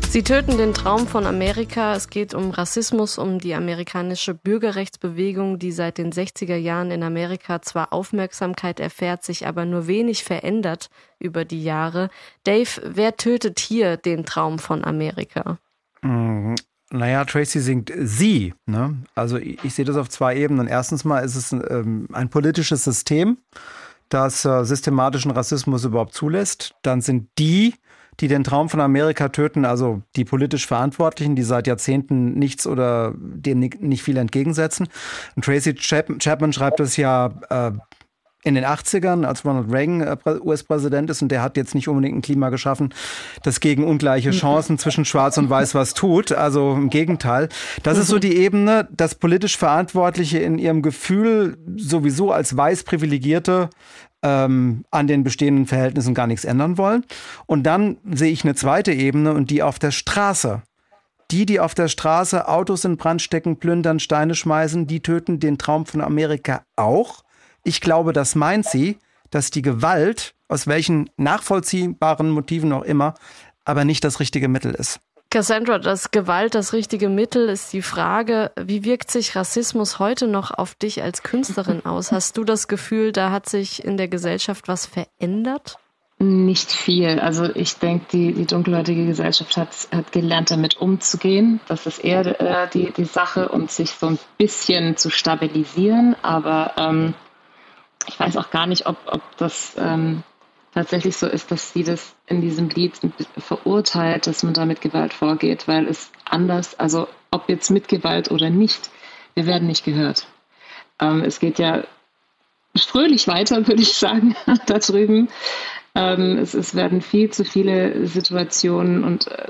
Sie töten den Traum von Amerika. Es geht um Rassismus, um die amerikanische Bürgerrechtsbewegung, die seit den 60er Jahren in Amerika zwar Aufmerksamkeit erfährt, sich aber nur wenig verändert über die Jahre. Dave, wer tötet hier den Traum von Amerika? Mhm. Naja, Tracy singt sie. Ne? Also ich, ich, sehe das auf zwei Ebenen. Erstens mal ist es ähm, ein politisches System, das äh, systematischen Rassismus überhaupt zulässt. Dann sind die, die den Traum von Amerika töten, also die politisch Verantwortlichen, die seit Jahrzehnten nichts oder dem nicht viel entgegensetzen. Und Tracy Chapman schreibt es ja äh, in den 80ern, als Ronald Reagan äh, US-Präsident ist und der hat jetzt nicht unbedingt ein Klima geschaffen, das gegen ungleiche Chancen zwischen Schwarz und Weiß was tut. Also im Gegenteil. Das ist so die Ebene, dass politisch Verantwortliche in ihrem Gefühl sowieso als weiß Privilegierte ähm, an den bestehenden Verhältnissen gar nichts ändern wollen. Und dann sehe ich eine zweite Ebene und die auf der Straße. Die, die auf der Straße Autos in Brand stecken, plündern, Steine schmeißen, die töten den Traum von Amerika auch. Ich glaube, das meint sie, dass die Gewalt, aus welchen nachvollziehbaren Motiven auch immer, aber nicht das richtige Mittel ist. Cassandra, das Gewalt das richtige Mittel ist die Frage, wie wirkt sich Rassismus heute noch auf dich als Künstlerin aus? Hast du das Gefühl, da hat sich in der Gesellschaft was verändert? Nicht viel. Also ich denke, die, die dunkelhäutige Gesellschaft hat, hat gelernt, damit umzugehen. Das ist eher äh, die, die Sache und sich so ein bisschen zu stabilisieren. Aber ähm, ich weiß auch gar nicht, ob, ob das ähm, tatsächlich so ist, dass sie das in diesem Lied verurteilt, dass man da mit Gewalt vorgeht, weil es anders, also ob jetzt mit Gewalt oder nicht, wir werden nicht gehört. Ähm, es geht ja fröhlich weiter, würde ich sagen, da drüben. Ähm, es, es, werden viel zu viele Situationen und äh,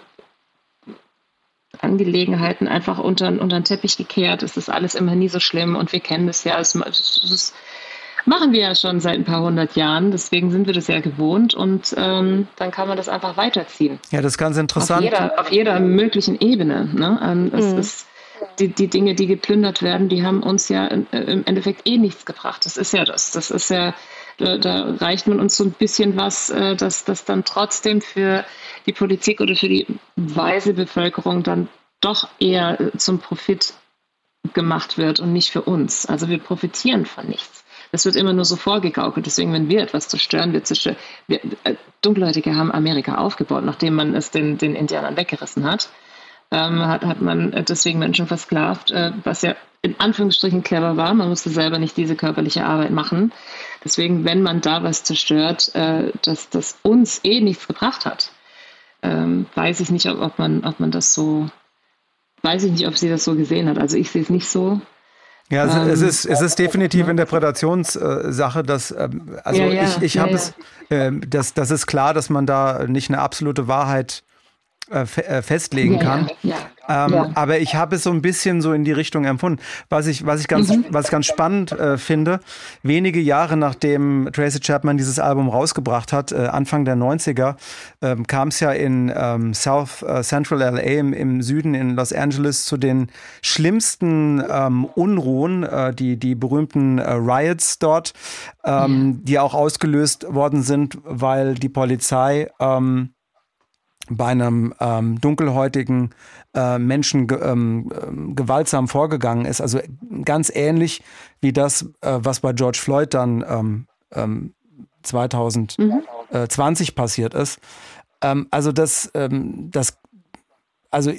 Angelegenheiten einfach unter, unter den Teppich gekehrt. Es ist alles immer nie so schlimm und wir kennen das ja. Es, es ist machen wir ja schon seit ein paar hundert Jahren. Deswegen sind wir das ja gewohnt und ähm, dann kann man das einfach weiterziehen. Ja, das ist ganz interessant. Auf jeder, auf jeder möglichen Ebene. Ne? Ähm, es, mhm. ist, die, die Dinge, die geplündert werden, die haben uns ja im Endeffekt eh nichts gebracht. Das ist ja das. Das ist ja, da, da reicht man uns so ein bisschen was, äh, dass das dann trotzdem für die Politik oder für die weise Bevölkerung dann doch eher zum Profit gemacht wird und nicht für uns. Also wir profitieren von nichts. Das wird immer nur so vorgegaukelt. Deswegen, wenn wir etwas zerstören, wir zerstören. Wir, äh, Dunkelhäutige haben Amerika aufgebaut, nachdem man es den, den Indianern weggerissen hat. Ähm, hat, hat man deswegen Menschen versklavt, äh, was ja in Anführungsstrichen clever war. Man musste selber nicht diese körperliche Arbeit machen. Deswegen, wenn man da was zerstört, äh, dass das uns eh nichts gebracht hat, ähm, weiß ich nicht, ob, ob, man, ob man das so, weiß ich nicht, ob sie das so gesehen hat. Also ich sehe es nicht so. Ja, also ähm, es, ist, es ist definitiv Interpretationssache, dass, ähm, also ja, ja, ich, ich ja, habe es, äh, das, das ist klar, dass man da nicht eine absolute Wahrheit äh, äh, festlegen kann. Ähm, ja. Aber ich habe es so ein bisschen so in die Richtung empfunden. Was ich, was ich ganz, mhm. was ich ganz spannend äh, finde, wenige Jahre nachdem Tracy Chapman dieses Album rausgebracht hat, äh, Anfang der 90er, ähm, kam es ja in ähm, South äh, Central LA im, im, Süden in Los Angeles zu den schlimmsten ähm, Unruhen, äh, die, die berühmten Riots dort, ähm, die auch ausgelöst worden sind, weil die Polizei ähm, bei einem ähm, dunkelhäutigen äh, Menschen ge ähm, ähm, gewaltsam vorgegangen ist. Also ganz ähnlich wie das, äh, was bei George Floyd dann ähm, ähm, 2020 mhm. passiert ist. Ähm, also das, ähm, das, also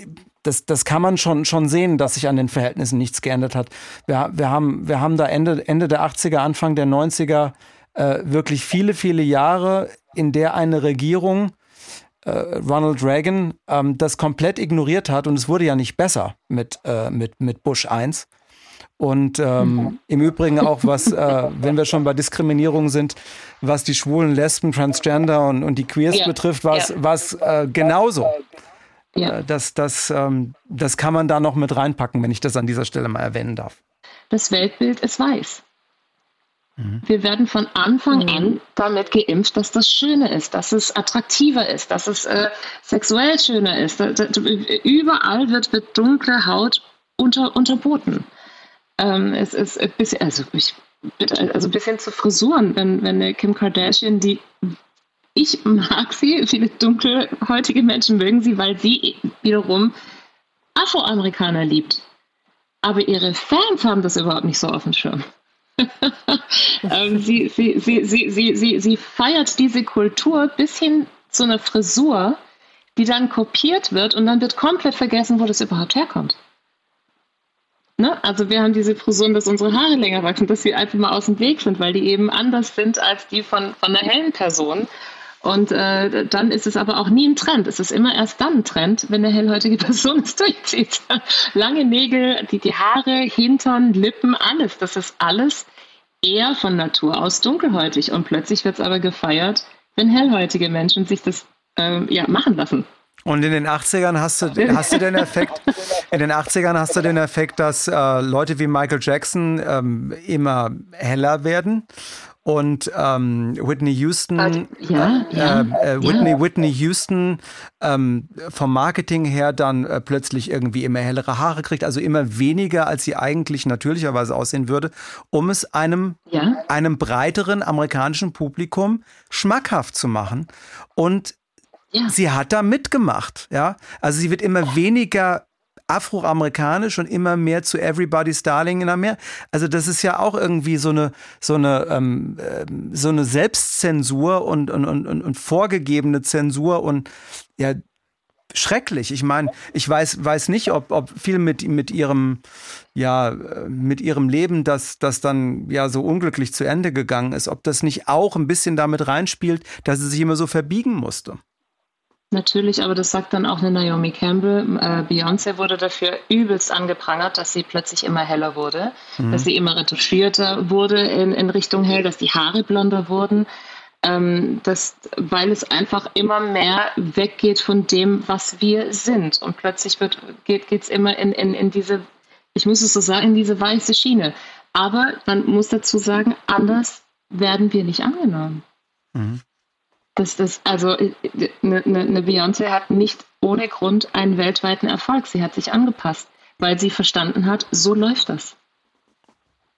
das, das kann man schon, schon sehen, dass sich an den Verhältnissen nichts geändert hat. Wir, wir, haben, wir haben da Ende, Ende der 80er, Anfang der 90er äh, wirklich viele, viele Jahre, in der eine Regierung Ronald Reagan ähm, das komplett ignoriert hat und es wurde ja nicht besser mit, äh, mit, mit Bush 1. Und ähm, mhm. im Übrigen auch, was, äh, wenn wir schon bei Diskriminierung sind, was die Schwulen, Lesben, Transgender und, und die Queers ja. betrifft, war es ja. äh, genauso. Ja. Äh, das, das, ähm, das kann man da noch mit reinpacken, wenn ich das an dieser Stelle mal erwähnen darf. Das Weltbild ist weiß. Mhm. Wir werden von Anfang an mhm. damit geimpft, dass das schöner ist, dass es attraktiver ist, dass es äh, sexuell schöner ist. Überall wird, wird dunkle Haut unter, unterboten. Ähm, es ist ein bisschen, also, ich, also bis hin zu Frisuren, wenn, wenn eine Kim Kardashian, die ich mag sie, viele dunkelhäutige Menschen mögen sie, weil sie wiederum Afroamerikaner liebt. Aber ihre Fans haben das überhaupt nicht so auf dem Schirm. ähm, sie, sie, sie, sie, sie, sie, sie feiert diese Kultur bis hin zu einer Frisur, die dann kopiert wird und dann wird komplett vergessen, wo das überhaupt herkommt. Ne? Also wir haben diese Frisuren, dass unsere Haare länger wachsen, dass sie einfach mal aus dem Weg sind, weil die eben anders sind als die von, von einer hellen Person. Und äh, dann ist es aber auch nie ein Trend. Es ist immer erst dann ein Trend, wenn eine hellhäutige Person es durchzieht. Lange Nägel, die, die Haare, Hintern, Lippen, alles. Das ist alles eher von Natur aus dunkelhäutig. Und plötzlich wird es aber gefeiert, wenn hellhäutige Menschen sich das äh, ja, machen lassen. Und in den 80ern hast du, hast du den Effekt, in den 80ern hast du den Effekt, dass äh, Leute wie Michael Jackson ähm, immer heller werden und ähm, Whitney Houston, also, ja, äh, ja, äh, Whitney, ja. Whitney Houston ähm, vom Marketing her dann äh, plötzlich irgendwie immer hellere Haare kriegt, also immer weniger, als sie eigentlich natürlicherweise aussehen würde, um es einem, einem breiteren amerikanischen Publikum schmackhaft zu machen. Und sie hat da mitgemacht, ja. Also sie wird immer weniger afroamerikanisch und immer mehr zu Everybody's Darling in Amerika. Also das ist ja auch irgendwie so eine so eine ähm, ähm, so eine Selbstzensur und und, und und vorgegebene Zensur und ja schrecklich. Ich meine, ich weiß weiß nicht, ob ob viel mit mit ihrem ja mit ihrem Leben, das das dann ja so unglücklich zu Ende gegangen ist, ob das nicht auch ein bisschen damit reinspielt, dass sie sich immer so verbiegen musste. Natürlich, aber das sagt dann auch eine Naomi Campbell. Äh, Beyoncé wurde dafür übelst angeprangert, dass sie plötzlich immer heller wurde, mhm. dass sie immer retuschierter wurde in, in Richtung hell, dass die Haare blonder wurden. Ähm, das, weil es einfach immer mehr weggeht von dem, was wir sind. Und plötzlich wird, geht es immer in, in, in diese, ich muss es so sagen, in diese weiße Schiene. Aber man muss dazu sagen, anders werden wir nicht angenommen. Mhm. Das, das, also eine, eine ne Beyoncé hat nicht ohne Grund einen weltweiten Erfolg. Sie hat sich angepasst. weil sie verstanden hat, so läuft das.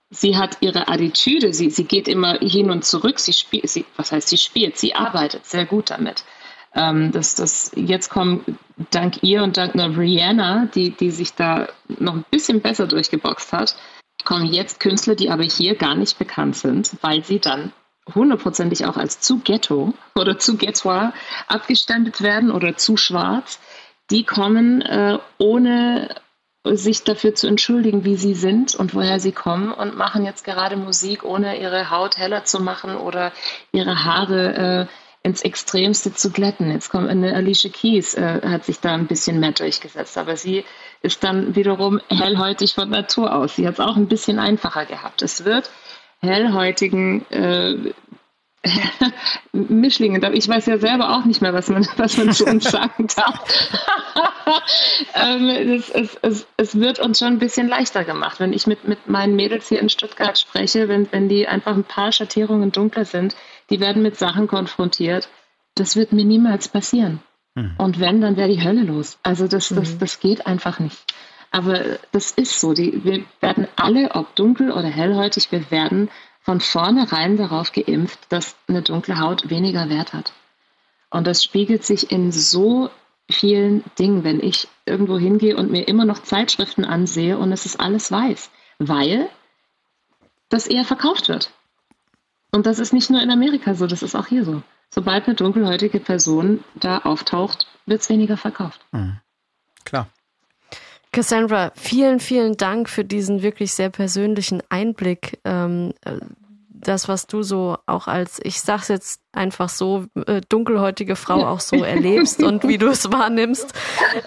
Sie hat ihre Attitüde, sie, sie geht immer hin und zurück, sie spielt, sie, was heißt sie spielt, sie arbeitet sehr gut damit. Ähm, das, das, jetzt kommen dank ihr und dank einer Rihanna, die, die sich da noch ein bisschen besser durchgeboxt hat, kommen jetzt Künstler, die aber hier gar nicht bekannt sind, weil sie dann hundertprozentig auch als zu ghetto oder zu ghettoir abgestempelt werden oder zu schwarz. Die kommen äh, ohne sich dafür zu entschuldigen, wie sie sind und woher sie kommen und machen jetzt gerade Musik, ohne ihre Haut heller zu machen oder ihre Haare äh, ins Extremste zu glätten. Jetzt kommt eine Alicia Keys, äh, hat sich da ein bisschen mehr durchgesetzt, aber sie ist dann wiederum hellhäutig von Natur aus. Sie hat es auch ein bisschen einfacher gehabt. Es wird hellhäutigen äh, Mischlinge. Ich weiß ja selber auch nicht mehr, was man, was man zu uns sagen darf. ähm, es, es, es, es, wird uns schon ein bisschen leichter gemacht. Wenn ich mit, mit meinen Mädels hier in Stuttgart spreche, wenn, wenn die einfach ein paar Schattierungen dunkler sind, die werden mit Sachen konfrontiert. Das wird mir niemals passieren. Mhm. Und wenn, dann wäre die Hölle los. Also das, das, mhm. das geht einfach nicht. Aber das ist so. Die, wir werden alle, ob dunkel oder hellhäutig, wir werden von vornherein darauf geimpft, dass eine dunkle Haut weniger Wert hat. Und das spiegelt sich in so vielen Dingen, wenn ich irgendwo hingehe und mir immer noch Zeitschriften ansehe und es ist alles weiß, weil das eher verkauft wird. Und das ist nicht nur in Amerika so, das ist auch hier so. Sobald eine dunkelhäutige Person da auftaucht, wird es weniger verkauft. Mhm. Klar. Cassandra, vielen, vielen Dank für diesen wirklich sehr persönlichen Einblick. Ähm, äh, das, was du so auch als, ich sag's jetzt einfach so, äh, dunkelhäutige Frau auch so erlebst und wie du es wahrnimmst.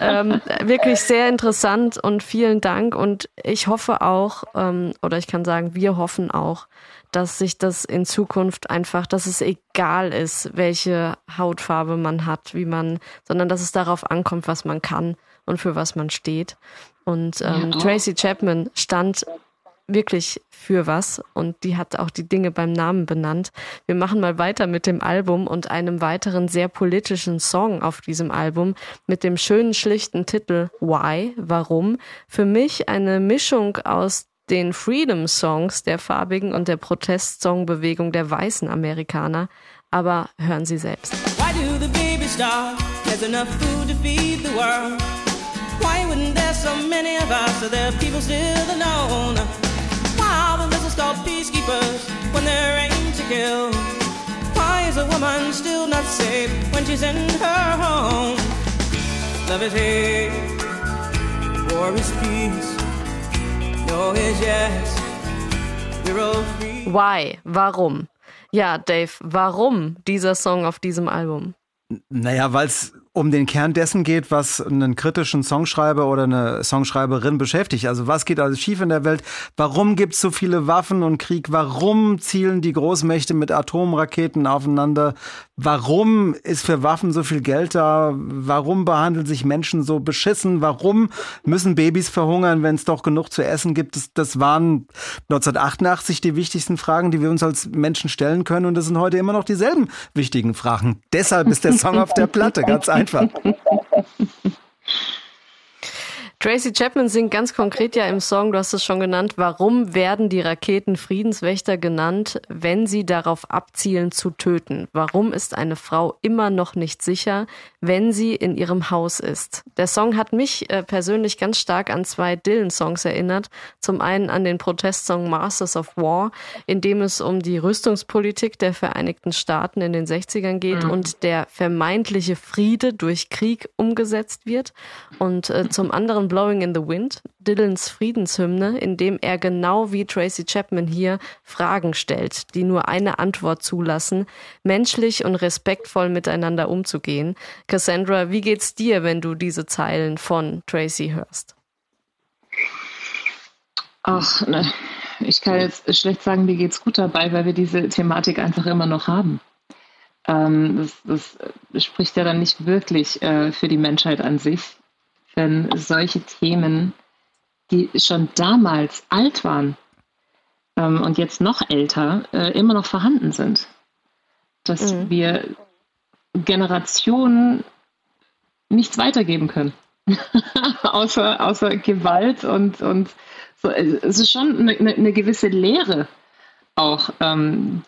Ähm, wirklich sehr interessant und vielen Dank. Und ich hoffe auch, ähm, oder ich kann sagen, wir hoffen auch, dass sich das in Zukunft einfach, dass es egal ist, welche Hautfarbe man hat, wie man, sondern dass es darauf ankommt, was man kann und für was man steht. Und ähm, ja, Tracy Chapman stand wirklich für was und die hat auch die Dinge beim Namen benannt. Wir machen mal weiter mit dem Album und einem weiteren sehr politischen Song auf diesem Album mit dem schönen schlichten Titel Why, warum? Für mich eine Mischung aus den Freedom Songs der farbigen und der Protestsongbewegung der weißen Amerikaner, aber hören Sie selbst. Why do the baby start? There's enough food to feed the world. Why wouldn't there so many of us? Are there people still alone? Why are the lizards called peacekeepers when they're aimed to kill? Why is a woman still not safe when she's in her home? Love is hate, war is peace. No is yes, we're all free. Why? Warum? Ja, Dave, warum dieser Song auf diesem Album? Naja, weil es um den Kern dessen geht, was einen kritischen Songschreiber oder eine Songschreiberin beschäftigt. Also was geht alles schief in der Welt? Warum gibt es so viele Waffen und Krieg? Warum zielen die Großmächte mit Atomraketen aufeinander? Warum ist für Waffen so viel Geld da? Warum behandeln sich Menschen so beschissen? Warum müssen Babys verhungern, wenn es doch genug zu essen gibt? Das, das waren 1988 die wichtigsten Fragen, die wir uns als Menschen stellen können. Und das sind heute immer noch dieselben wichtigen Fragen. Deshalb ist der Song auf der Platte, ganz einfach einfach. Tracy Chapman singt ganz konkret ja im Song, du hast es schon genannt, warum werden die Raketen Friedenswächter genannt, wenn sie darauf abzielen zu töten? Warum ist eine Frau immer noch nicht sicher, wenn sie in ihrem Haus ist? Der Song hat mich äh, persönlich ganz stark an zwei Dylan-Songs erinnert. Zum einen an den Protestsong Masters of War, in dem es um die Rüstungspolitik der Vereinigten Staaten in den 60ern geht mhm. und der vermeintliche Friede durch Krieg umgesetzt wird. Und äh, zum anderen Blowing in the Wind, Dylans Friedenshymne, in dem er genau wie Tracy Chapman hier Fragen stellt, die nur eine Antwort zulassen, menschlich und respektvoll miteinander umzugehen. Cassandra, wie geht's dir, wenn du diese Zeilen von Tracy hörst? Ach, ne. ich kann jetzt schlecht sagen, mir geht's gut dabei, weil wir diese Thematik einfach immer noch haben. Ähm, das, das, spricht ja dann nicht wirklich äh, für die Menschheit an sich wenn solche Themen, die schon damals alt waren ähm, und jetzt noch älter, äh, immer noch vorhanden sind. Dass mhm. wir Generationen nichts weitergeben können. außer, außer Gewalt und, und so. Es ist schon eine, eine gewisse Lehre auch, ähm,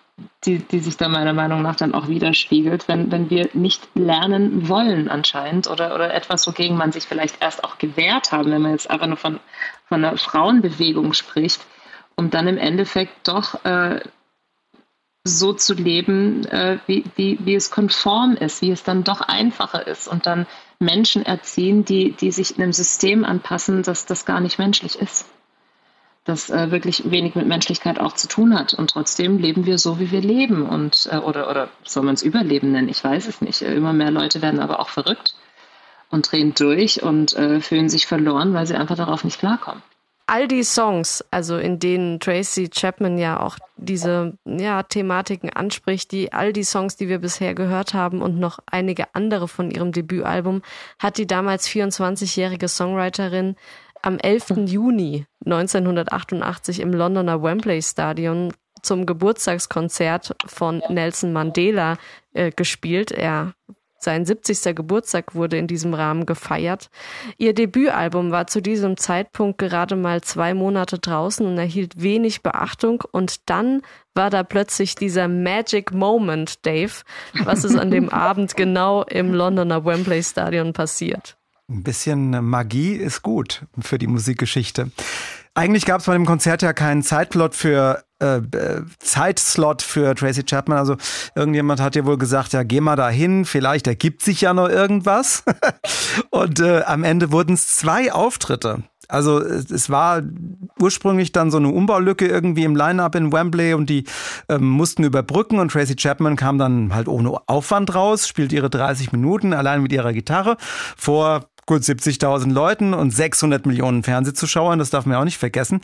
die, die sich da meiner Meinung nach dann auch widerspiegelt, wenn, wenn wir nicht lernen wollen anscheinend oder, oder etwas, wogegen man sich vielleicht erst auch gewehrt haben, wenn man jetzt einfach nur von, von einer Frauenbewegung spricht, um dann im Endeffekt doch äh, so zu leben, äh, wie, wie, wie es konform ist, wie es dann doch einfacher ist und dann Menschen erziehen, die, die sich in einem System anpassen, dass das gar nicht menschlich ist. Das äh, wirklich wenig mit Menschlichkeit auch zu tun hat. Und trotzdem leben wir so, wie wir leben. Und, äh, oder, oder soll man es Überleben nennen? Ich weiß es nicht. Immer mehr Leute werden aber auch verrückt und drehen durch und äh, fühlen sich verloren, weil sie einfach darauf nicht klarkommen all die Songs, also in denen Tracy Chapman ja auch diese ja, Thematiken anspricht, die all die Songs, die wir bisher gehört haben und noch einige andere von ihrem Debütalbum, hat die damals 24-jährige Songwriterin am 11. Juni 1988 im Londoner Wembley Stadion zum Geburtstagskonzert von Nelson Mandela äh, gespielt. Er sein 70. Geburtstag wurde in diesem Rahmen gefeiert. Ihr Debütalbum war zu diesem Zeitpunkt gerade mal zwei Monate draußen und erhielt wenig Beachtung. Und dann war da plötzlich dieser Magic Moment, Dave. Was ist an dem Abend genau im Londoner Wembley Stadion passiert? Ein bisschen Magie ist gut für die Musikgeschichte. Eigentlich gab es bei dem Konzert ja keinen Zeitplot für äh, äh, Zeitslot für Tracy Chapman. Also irgendjemand hat ja wohl gesagt, ja, geh mal dahin, vielleicht ergibt sich ja noch irgendwas. Und äh, am Ende wurden es zwei Auftritte. Also es war ursprünglich dann so eine Umbaulücke irgendwie im Line-Up in Wembley und die ähm, mussten überbrücken und Tracy Chapman kam dann halt ohne Aufwand raus, spielt ihre 30 Minuten allein mit ihrer Gitarre vor gut 70.000 Leuten und 600 Millionen Fernsehzuschauern, das darf man auch nicht vergessen.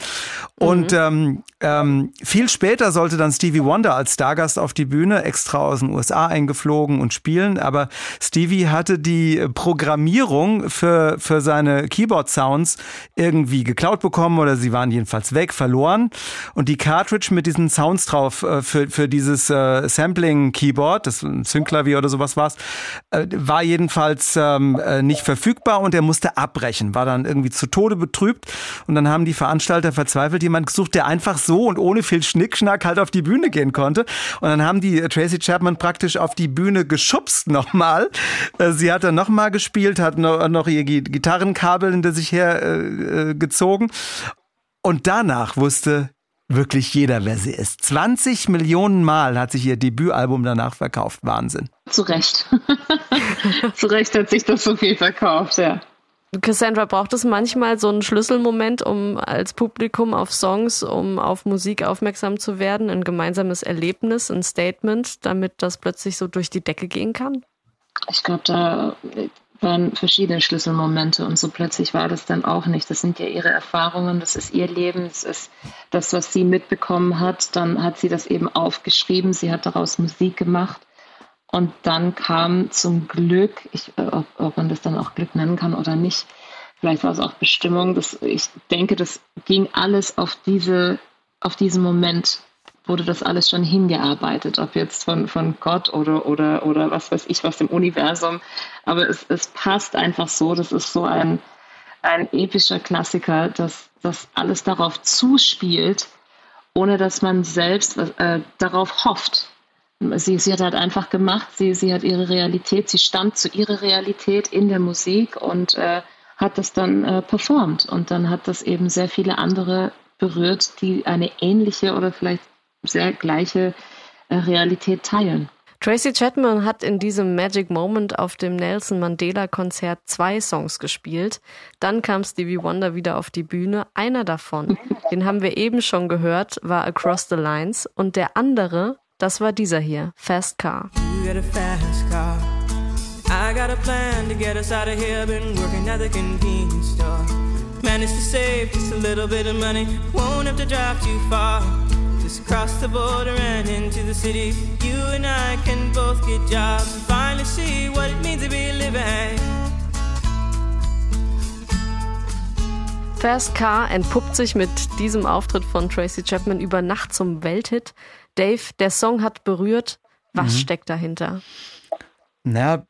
Und mhm. ähm, ähm, viel später sollte dann Stevie Wonder als Stargast auf die Bühne, extra aus den USA eingeflogen und spielen. Aber Stevie hatte die Programmierung für, für seine Keyboard-Sounds irgendwie geklaut bekommen oder sie waren jedenfalls weg, verloren. Und die Cartridge mit diesen Sounds drauf äh, für, für dieses äh, Sampling-Keyboard, das Synklavier oder sowas war es, äh, war jedenfalls ähm, äh, nicht verfügbar war und er musste abbrechen, war dann irgendwie zu Tode betrübt. Und dann haben die Veranstalter verzweifelt jemand gesucht, der einfach so und ohne viel Schnickschnack halt auf die Bühne gehen konnte. Und dann haben die Tracy Chapman praktisch auf die Bühne geschubst nochmal. Äh, sie hat dann nochmal gespielt, hat noch ihr Gitarrenkabel hinter sich her äh, äh, gezogen. Und danach wusste wirklich jeder, wer sie ist. 20 Millionen Mal hat sich ihr Debütalbum danach verkauft. Wahnsinn. Zu Recht. Zu Recht hat sich das so viel verkauft, ja. Cassandra, braucht es manchmal so einen Schlüsselmoment, um als Publikum auf Songs, um auf Musik aufmerksam zu werden, ein gemeinsames Erlebnis, ein Statement, damit das plötzlich so durch die Decke gehen kann? Ich glaube, da waren verschiedene Schlüsselmomente und so plötzlich war das dann auch nicht. Das sind ja ihre Erfahrungen, das ist ihr Leben, das ist das, was sie mitbekommen hat. Dann hat sie das eben aufgeschrieben, sie hat daraus Musik gemacht und dann kam zum Glück, ich, äh, ob, ob man das dann auch Glück nennen kann oder nicht, vielleicht war es auch Bestimmung, das, ich denke, das ging alles auf, diese, auf diesen Moment wurde das alles schon hingearbeitet, ob jetzt von, von Gott oder, oder, oder was weiß ich, was im Universum. Aber es, es passt einfach so, das ist so ein, ein epischer Klassiker, dass das alles darauf zuspielt, ohne dass man selbst äh, darauf hofft. Sie, sie hat halt einfach gemacht, sie, sie hat ihre Realität, sie stand zu ihrer Realität in der Musik und äh, hat das dann äh, performt. Und dann hat das eben sehr viele andere berührt, die eine ähnliche oder vielleicht sehr gleiche äh, Realität teilen. Tracy Chapman hat in diesem Magic Moment auf dem Nelson Mandela Konzert zwei Songs gespielt. Dann kam Stevie Wonder wieder auf die Bühne. Einer davon, den haben wir eben schon gehört, war Across the Lines und der andere, das war dieser hier, Fast Car. I got a plan to get us out of here. Been working at the convenience store. Managed to save just a little bit of money. Won't have to drive too far. Just cross the border and into the city. You and I can both get jobs and finally see what it means to be living. Fast Car entpuppt sich mit diesem Auftritt von Tracy Chapman über Nacht zum Welthit. Dave, der Song hat berührt. Was mhm. steckt dahinter? Naja,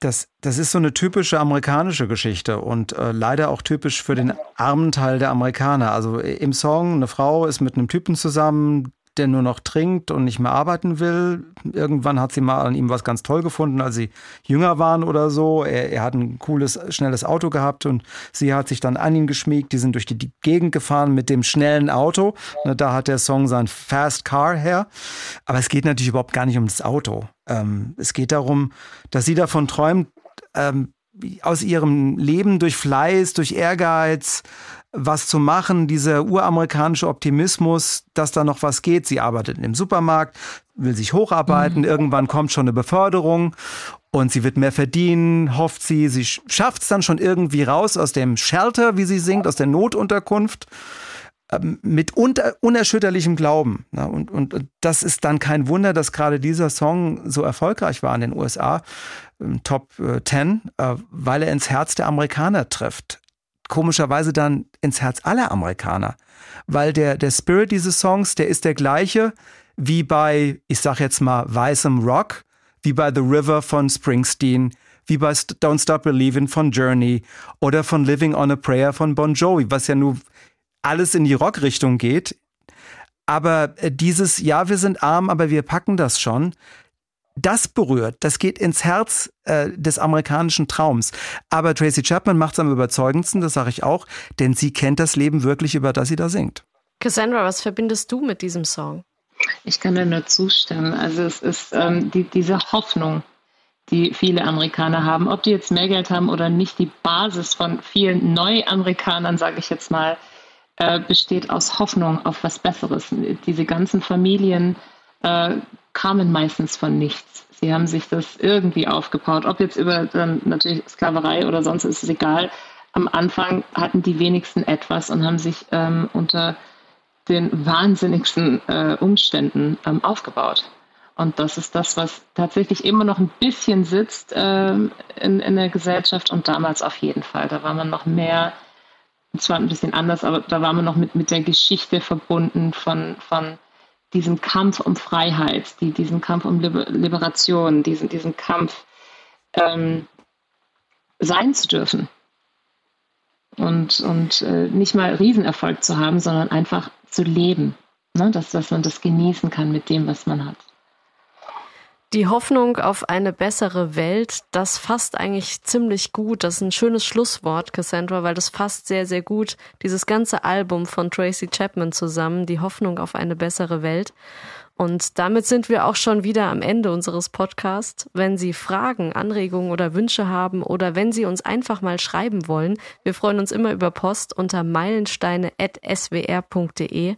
Das, das ist so eine typische amerikanische Geschichte und äh, leider auch typisch für den armen Teil der Amerikaner. Also im Song, eine Frau ist mit einem Typen zusammen, der nur noch trinkt und nicht mehr arbeiten will. Irgendwann hat sie mal an ihm was ganz toll gefunden, als sie jünger waren oder so. Er, er hat ein cooles, schnelles Auto gehabt und sie hat sich dann an ihn geschmiegt. Die sind durch die, Gegend gefahren mit dem schnellen Auto. Ne, da hat der Song sein Fast Car her. Aber es geht natürlich überhaupt gar nicht um das Auto. Ähm, es geht darum, dass sie davon träumt, ähm, aus ihrem Leben durch Fleiß, durch Ehrgeiz, was zu machen, dieser uramerikanische Optimismus, dass da noch was geht. Sie arbeitet in dem Supermarkt, will sich hocharbeiten, mhm. irgendwann kommt schon eine Beförderung und sie wird mehr verdienen, hofft sie. Sie schafft es dann schon irgendwie raus aus dem Shelter, wie sie singt, aus der Notunterkunft ähm, mit unter, unerschütterlichem Glauben. Und, und, das ist dann kein Wunder, dass gerade dieser Song so erfolgreich war in den USA, Top 10, äh, äh, weil er ins Herz der Amerikaner trifft komischerweise dann ins Herz aller Amerikaner. Weil der, der Spirit dieses Songs, der ist der gleiche wie bei, ich sag jetzt mal, weißem Rock, wie bei The River von Springsteen, wie bei Don't Stop Believing von Journey oder von Living on a Prayer von Bon Jovi, was ja nur alles in die Rockrichtung geht. Aber äh, dieses, ja, wir sind arm, aber wir packen das schon, das berührt, das geht ins Herz äh, des amerikanischen Traums. Aber Tracy Chapman macht es am überzeugendsten, das sage ich auch, denn sie kennt das Leben wirklich, über das sie da singt. Cassandra, was verbindest du mit diesem Song? Ich kann da nur zustimmen. Also es ist ähm, die, diese Hoffnung, die viele Amerikaner haben, ob die jetzt mehr Geld haben oder nicht, die Basis von vielen Neuamerikanern, sage ich jetzt mal, äh, besteht aus Hoffnung auf was Besseres. Diese ganzen Familien äh, kamen meistens von nichts. Sie haben sich das irgendwie aufgebaut. Ob jetzt über dann natürlich Sklaverei oder sonst ist es egal. Am Anfang hatten die wenigsten etwas und haben sich ähm, unter den wahnsinnigsten äh, Umständen ähm, aufgebaut. Und das ist das, was tatsächlich immer noch ein bisschen sitzt ähm, in, in der Gesellschaft und damals auf jeden Fall. Da war man noch mehr, zwar ein bisschen anders, aber da war man noch mit, mit der Geschichte verbunden von, von diesen Kampf um Freiheit, die, diesen Kampf um Liber Liberation, diesen, diesen Kampf ähm, sein zu dürfen. Und, und äh, nicht mal Riesenerfolg zu haben, sondern einfach zu leben. Ne? Dass, dass man das genießen kann mit dem, was man hat. Die Hoffnung auf eine bessere Welt, das fasst eigentlich ziemlich gut. Das ist ein schönes Schlusswort, Cassandra, weil das fasst sehr, sehr gut dieses ganze Album von Tracy Chapman zusammen, die Hoffnung auf eine bessere Welt. Und damit sind wir auch schon wieder am Ende unseres Podcasts. Wenn Sie Fragen, Anregungen oder Wünsche haben oder wenn Sie uns einfach mal schreiben wollen, wir freuen uns immer über Post unter meilensteine.swr.de.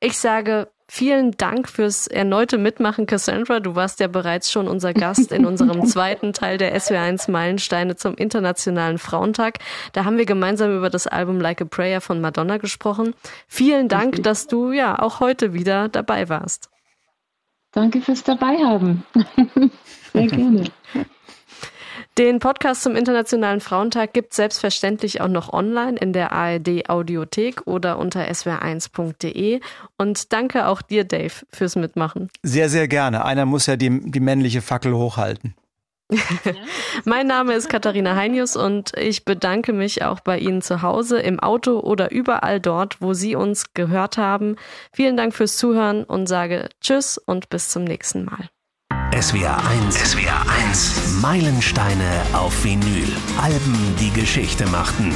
Ich sage Vielen Dank fürs erneute Mitmachen, Cassandra. Du warst ja bereits schon unser Gast in unserem zweiten Teil der SW1 Meilensteine zum Internationalen Frauentag. Da haben wir gemeinsam über das Album Like a Prayer von Madonna gesprochen. Vielen Dank, dass du ja auch heute wieder dabei warst. Danke fürs Dabeihaben. Sehr gerne. Den Podcast zum Internationalen Frauentag gibt selbstverständlich auch noch online in der ARD Audiothek oder unter swr1.de. Und danke auch dir, Dave, fürs Mitmachen. Sehr, sehr gerne. Einer muss ja die, die männliche Fackel hochhalten. mein Name ist Katharina Heinius und ich bedanke mich auch bei Ihnen zu Hause, im Auto oder überall dort, wo Sie uns gehört haben. Vielen Dank fürs Zuhören und sage Tschüss und bis zum nächsten Mal. SWR 1. SWR 1. Meilensteine auf Vinyl. Alben, die Geschichte machten.